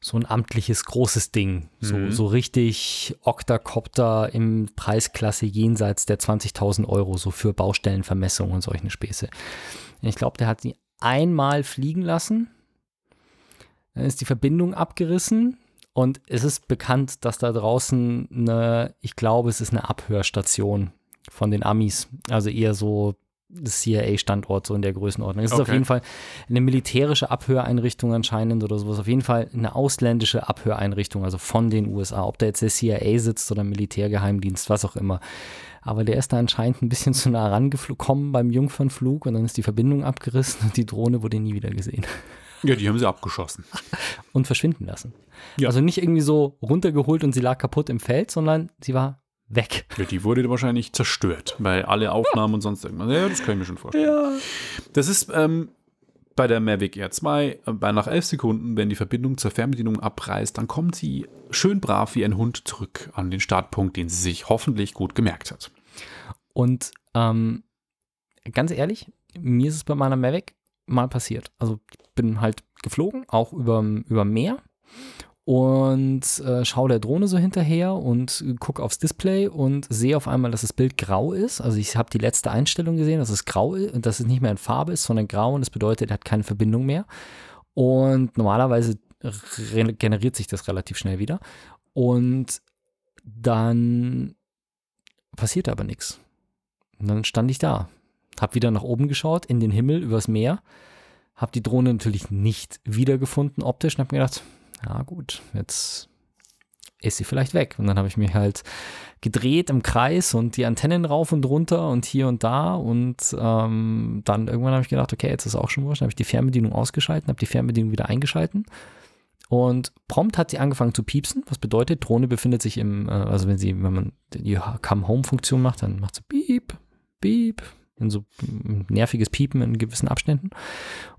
Speaker 2: so ein amtliches großes Ding. So,
Speaker 3: Mhm.
Speaker 2: so richtig Octacopter im Preisklasse jenseits der 20.000 Euro, so für Baustellenvermessung und solche Späße. Ich glaube, der hat sie einmal fliegen lassen. Dann ist die Verbindung abgerissen und es ist bekannt, dass da draußen eine, ich glaube, es ist eine Abhörstation von den Amis. Also eher so CIA-Standort, so in der Größenordnung. Es ist auf
Speaker 3: Okay.
Speaker 2: jeden Fall eine militärische Abhöreinrichtung anscheinend oder sowas. Auf jeden Fall eine ausländische Abhöreinrichtung, also von den USA. Ob da jetzt der CIA sitzt oder Militärgeheimdienst, was auch immer. Aber der ist da anscheinend ein bisschen zu nah rangekommen beim Jungfernflug und dann ist die Verbindung abgerissen und die Drohne wurde nie wieder gesehen
Speaker 3: Ja, die haben sie abgeschossen.
Speaker 2: und verschwinden lassen.
Speaker 3: Ja.
Speaker 2: Also nicht irgendwie so runtergeholt und sie lag kaputt im Feld, sondern sie war weg.
Speaker 3: Ja, die wurde wahrscheinlich zerstört, weil alle Aufnahmen und sonst irgendwas. Ja, das kann ich mir schon vorstellen.
Speaker 2: Ja.
Speaker 3: Das ist ähm, bei der Mavic Air 2, äh, bei nach 11 Sekunden, wenn die Verbindung zur Fernbedienung abreißt, dann kommt sie schön brav wie ein Hund zurück an den Startpunkt, den sie sich hoffentlich gut gemerkt hat.
Speaker 2: Und ähm, ganz ehrlich, mir ist es bei meiner Mavic mal passiert. Also ich bin halt geflogen, auch über, über Meer und äh, schaue der Drohne so hinterher und gucke aufs Display und sehe auf einmal, dass das Bild grau ist. Also ich habe die letzte Einstellung gesehen, dass es grau ist und dass es nicht mehr in Farbe ist, sondern grau und das bedeutet, er hat keine Verbindung mehr. Und normalerweise generiert sich das relativ schnell wieder. Und dann passierte aber nichts. Und dann stand ich da, habe wieder nach oben geschaut, in den Himmel, übers Meer, habe die Drohne natürlich nicht wiedergefunden optisch und habe mir gedacht, ja gut, jetzt ist sie vielleicht weg. Und dann habe ich mich halt gedreht im Kreis und die Antennen rauf und runter und hier und da und ähm, dann irgendwann habe ich gedacht, okay, jetzt ist auch schon wurscht. Dann habe ich die Fernbedienung ausgeschalten, habe die Fernbedienung wieder eingeschalten und prompt hat sie angefangen zu piepsen, was bedeutet, Drohne befindet sich im, äh, also wenn sie, wenn man die Come-Home-Funktion macht, dann macht sie piep, piep, in so nerviges Piepen in gewissen Abständen.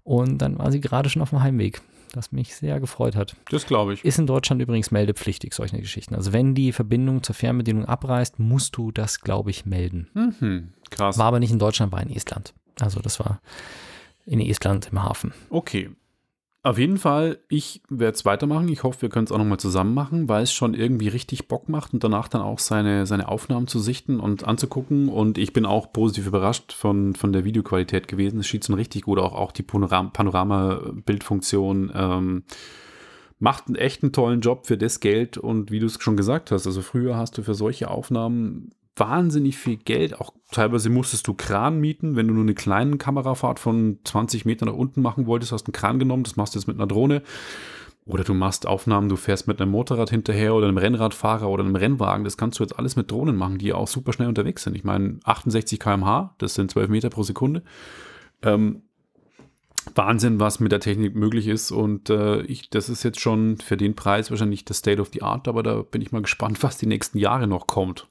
Speaker 2: Und dann war sie gerade schon auf dem Heimweg, das mich sehr gefreut hat.
Speaker 3: Das glaube ich.
Speaker 2: Ist in Deutschland übrigens meldepflichtig, solche Geschichten. Also wenn die Verbindung zur Fernbedienung abreißt, musst du das, glaube ich, melden.
Speaker 3: Mhm, krass.
Speaker 2: War aber nicht in Deutschland, war in Estland. Also das war in Estland im Hafen.
Speaker 3: Okay. Auf jeden Fall, ich werde es weitermachen. Ich hoffe, wir können es auch nochmal zusammen machen, weil es schon irgendwie richtig Bock macht und danach dann auch seine, seine Aufnahmen zu sichten und anzugucken. Und ich bin auch positiv überrascht von, von der Videoqualität gewesen. Es sieht schon richtig gut auch, auch die Panoram- Panorama-Bildfunktion. Ähm, macht einen echt einen tollen Job für das Geld. Und wie du es schon gesagt hast, also früher hast du für solche Aufnahmen wahnsinnig viel Geld. Auch teilweise musstest du Kran mieten, wenn du nur eine kleine Kamerafahrt von 20 Metern nach unten machen wolltest, hast einen Kran genommen, das machst du jetzt mit einer Drohne. Oder du machst Aufnahmen, du fährst mit einem Motorrad hinterher oder einem Rennradfahrer oder einem Rennwagen. Das kannst du jetzt alles mit Drohnen machen, die auch super schnell unterwegs sind. Ich meine, 68 km/h, das sind 12 Meter pro Sekunde. Ähm, Wahnsinn, was mit der Technik möglich ist. Und äh, ich, das ist jetzt schon für den Preis wahrscheinlich das State of the Art, aber da bin ich mal gespannt, was die nächsten Jahre noch kommt.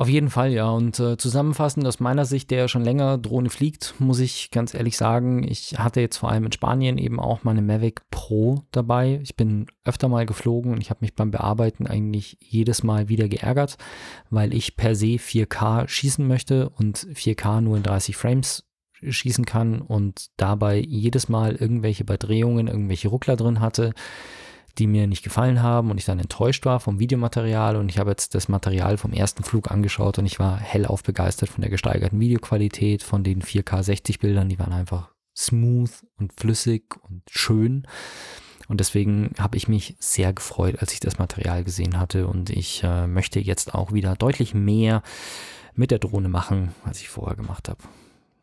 Speaker 2: Auf jeden Fall, ja. Und äh, zusammenfassend aus meiner Sicht, der schon länger Drohne fliegt, muss ich ganz ehrlich sagen, ich hatte jetzt vor allem in Spanien eben auch meine Mavic Pro dabei. Ich bin öfter mal geflogen und ich habe mich beim Bearbeiten eigentlich jedes Mal wieder geärgert, weil ich per se 4K schießen möchte und 4K nur in 30 Frames schießen kann und dabei jedes Mal irgendwelche Überdrehungen, irgendwelche Ruckler drin hatte die mir nicht gefallen haben und ich dann enttäuscht war vom Videomaterial und ich habe jetzt das Material vom ersten Flug angeschaut und ich war hellauf begeistert von der gesteigerten Videoqualität, von den 4K 60 Bildern, die waren einfach smooth und flüssig und schön. Und deswegen habe ich mich sehr gefreut, als ich das Material gesehen hatte. Und ich äh, möchte jetzt auch wieder deutlich mehr mit der Drohne machen, als ich vorher gemacht habe.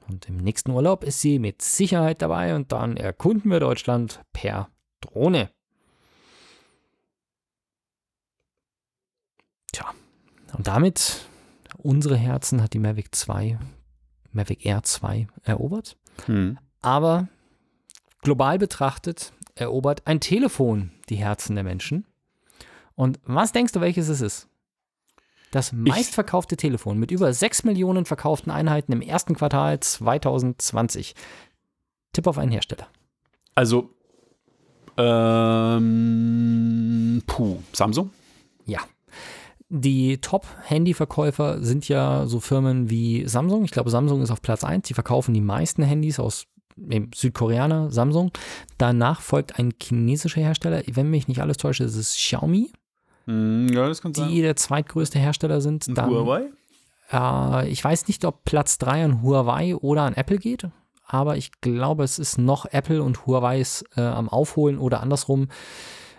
Speaker 2: Und im nächsten Urlaub ist sie mit Sicherheit dabei und dann erkunden wir Deutschland per Drohne. Tja, und damit unsere Herzen hat die Mavic 2, Mavic Air 2 erobert.
Speaker 3: Hm.
Speaker 2: Aber global betrachtet erobert ein Telefon die Herzen der Menschen. Und was denkst du, welches es ist? Das meistverkaufte Telefon mit über 6 Millionen verkauften Einheiten im ersten Quartal 2020. Tipp auf einen Hersteller.
Speaker 3: Also, ähm, puh, Samsung?
Speaker 2: Ja. Die Top-Handy-Verkäufer sind ja so Firmen wie Samsung. Ich glaube, Samsung ist auf Platz 1. Die verkaufen die meisten Handys aus Südkoreaner, Samsung. Danach folgt ein chinesischer Hersteller. Wenn mich nicht alles täuscht, ist es Xiaomi,
Speaker 3: Hm, ja, das kann
Speaker 2: die der zweitgrößte Hersteller sind.
Speaker 3: Und
Speaker 2: Dann,
Speaker 3: Huawei?
Speaker 2: Äh, ich weiß nicht, ob Platz 3 an Huawei oder an Apple geht, aber ich glaube, es ist noch Apple und Huawei ist äh, am Aufholen oder andersrum.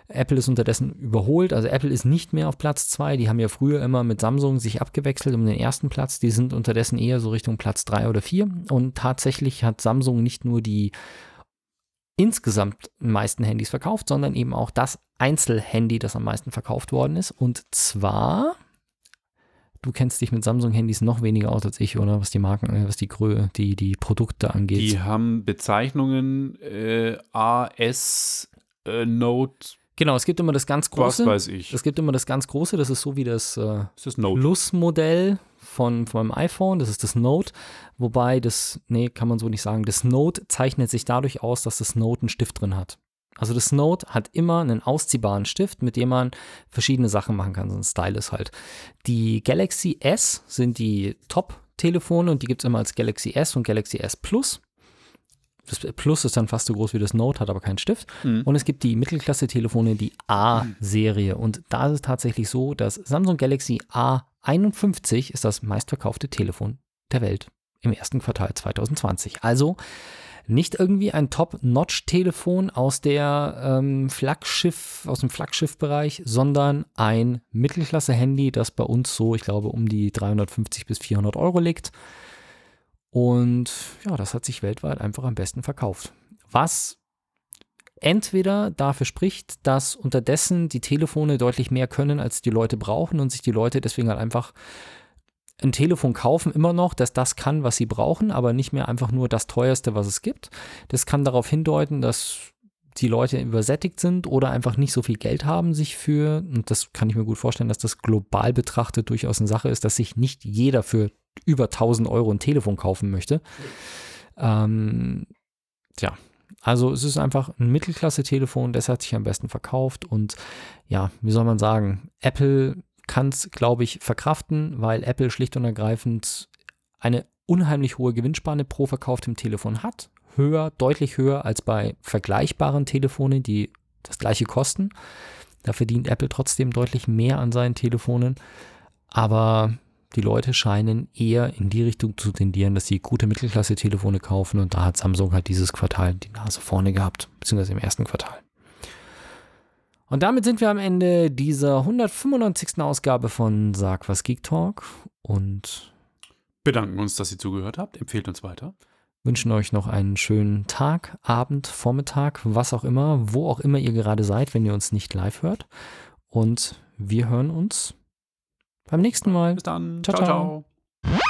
Speaker 2: Apple ist unterdessen überholt, also Apple ist nicht mehr auf Platz 2. Die haben ja früher immer mit Samsung sich abgewechselt um den ersten Platz. Die sind unterdessen eher so Richtung Platz 3 oder 4. Und tatsächlich hat Samsung nicht nur die insgesamt meisten Handys verkauft, sondern eben auch das Einzelhandy, das am meisten verkauft worden ist. Und zwar, du kennst dich mit Samsung-Handys noch weniger aus als ich, oder? Was die Marken, äh, was die Grö, die, die Produkte angeht.
Speaker 3: Die haben Bezeichnungen äh, AS äh, Note,
Speaker 2: genau, es gibt immer das ganz
Speaker 3: was
Speaker 2: große.
Speaker 3: weiß ich.
Speaker 2: Es gibt immer das ganz große, das ist so wie das äh,
Speaker 3: das?
Speaker 2: Plus-Modell von, vom iPhone, das ist das Note, wobei das, nee, kann man so nicht sagen, das Note zeichnet sich dadurch aus, dass das Note einen Stift drin hat. Also das Note hat immer einen ausziehbaren Stift, mit dem man verschiedene Sachen machen kann, so ein Stylus halt. Die Galaxy S sind die Top-Telefone und die gibt es immer als Galaxy S und Galaxy S Plus. Das Plus ist dann fast so groß wie das Note, hat aber keinen Stift.
Speaker 3: Mhm.
Speaker 2: Und es gibt die Mittelklasse-Telefone, die A-Serie. Und da ist es tatsächlich so, dass Samsung Galaxy A51 ist das meistverkaufte Telefon der Welt im ersten Quartal 2020. Also nicht irgendwie ein Top-Notch-Telefon aus der ähm, Flaggschiff, aus dem Flaggschiffbereich, sondern ein Mittelklasse-Handy, das bei uns so, ich glaube, um die 350 bis 400 Euro liegt. Und ja, das hat sich weltweit einfach am besten verkauft. Was entweder dafür spricht, dass unterdessen die Telefone deutlich mehr können, als die Leute brauchen und sich die Leute deswegen halt einfach ein Telefon kaufen immer noch, dass das kann, was sie brauchen, aber nicht mehr einfach nur das teuerste, was es gibt. Das kann darauf hindeuten, dass die Leute übersättigt sind oder einfach nicht so viel Geld haben sich für, und das kann ich mir gut vorstellen, dass das global betrachtet durchaus eine Sache ist, dass sich nicht jeder für über 1000 Euro ein Telefon kaufen möchte. Ähm, tja, also es ist einfach ein Mittelklasse-Telefon, das hat sich am besten verkauft und ja, wie soll man sagen, Apple kann es, glaube ich, verkraften, weil Apple schlicht und ergreifend eine unheimlich hohe Gewinnspanne pro verkauftem Telefon hat. Höher, deutlich höher als bei vergleichbaren Telefonen, die das gleiche kosten. Da verdient Apple trotzdem deutlich mehr an seinen Telefonen. Aber die Leute scheinen eher in die Richtung zu tendieren, dass sie gute Mittelklasse-Telefone kaufen. Und da hat Samsung halt dieses Quartal die Nase vorne gehabt, beziehungsweise im ersten Quartal. Und damit sind wir am Ende dieser 195. Ausgabe von Sag was Geek Talk und
Speaker 3: Bedanken uns, dass ihr zugehört habt. Empfehlt uns weiter.
Speaker 2: Wünschen euch noch einen schönen Tag, Abend, Vormittag, was auch immer, wo auch immer ihr gerade seid, wenn ihr uns nicht live hört. Und wir hören uns beim nächsten Mal.
Speaker 3: Bis dann.
Speaker 2: Ciao,
Speaker 3: ciao.
Speaker 2: ciao.
Speaker 3: ciao.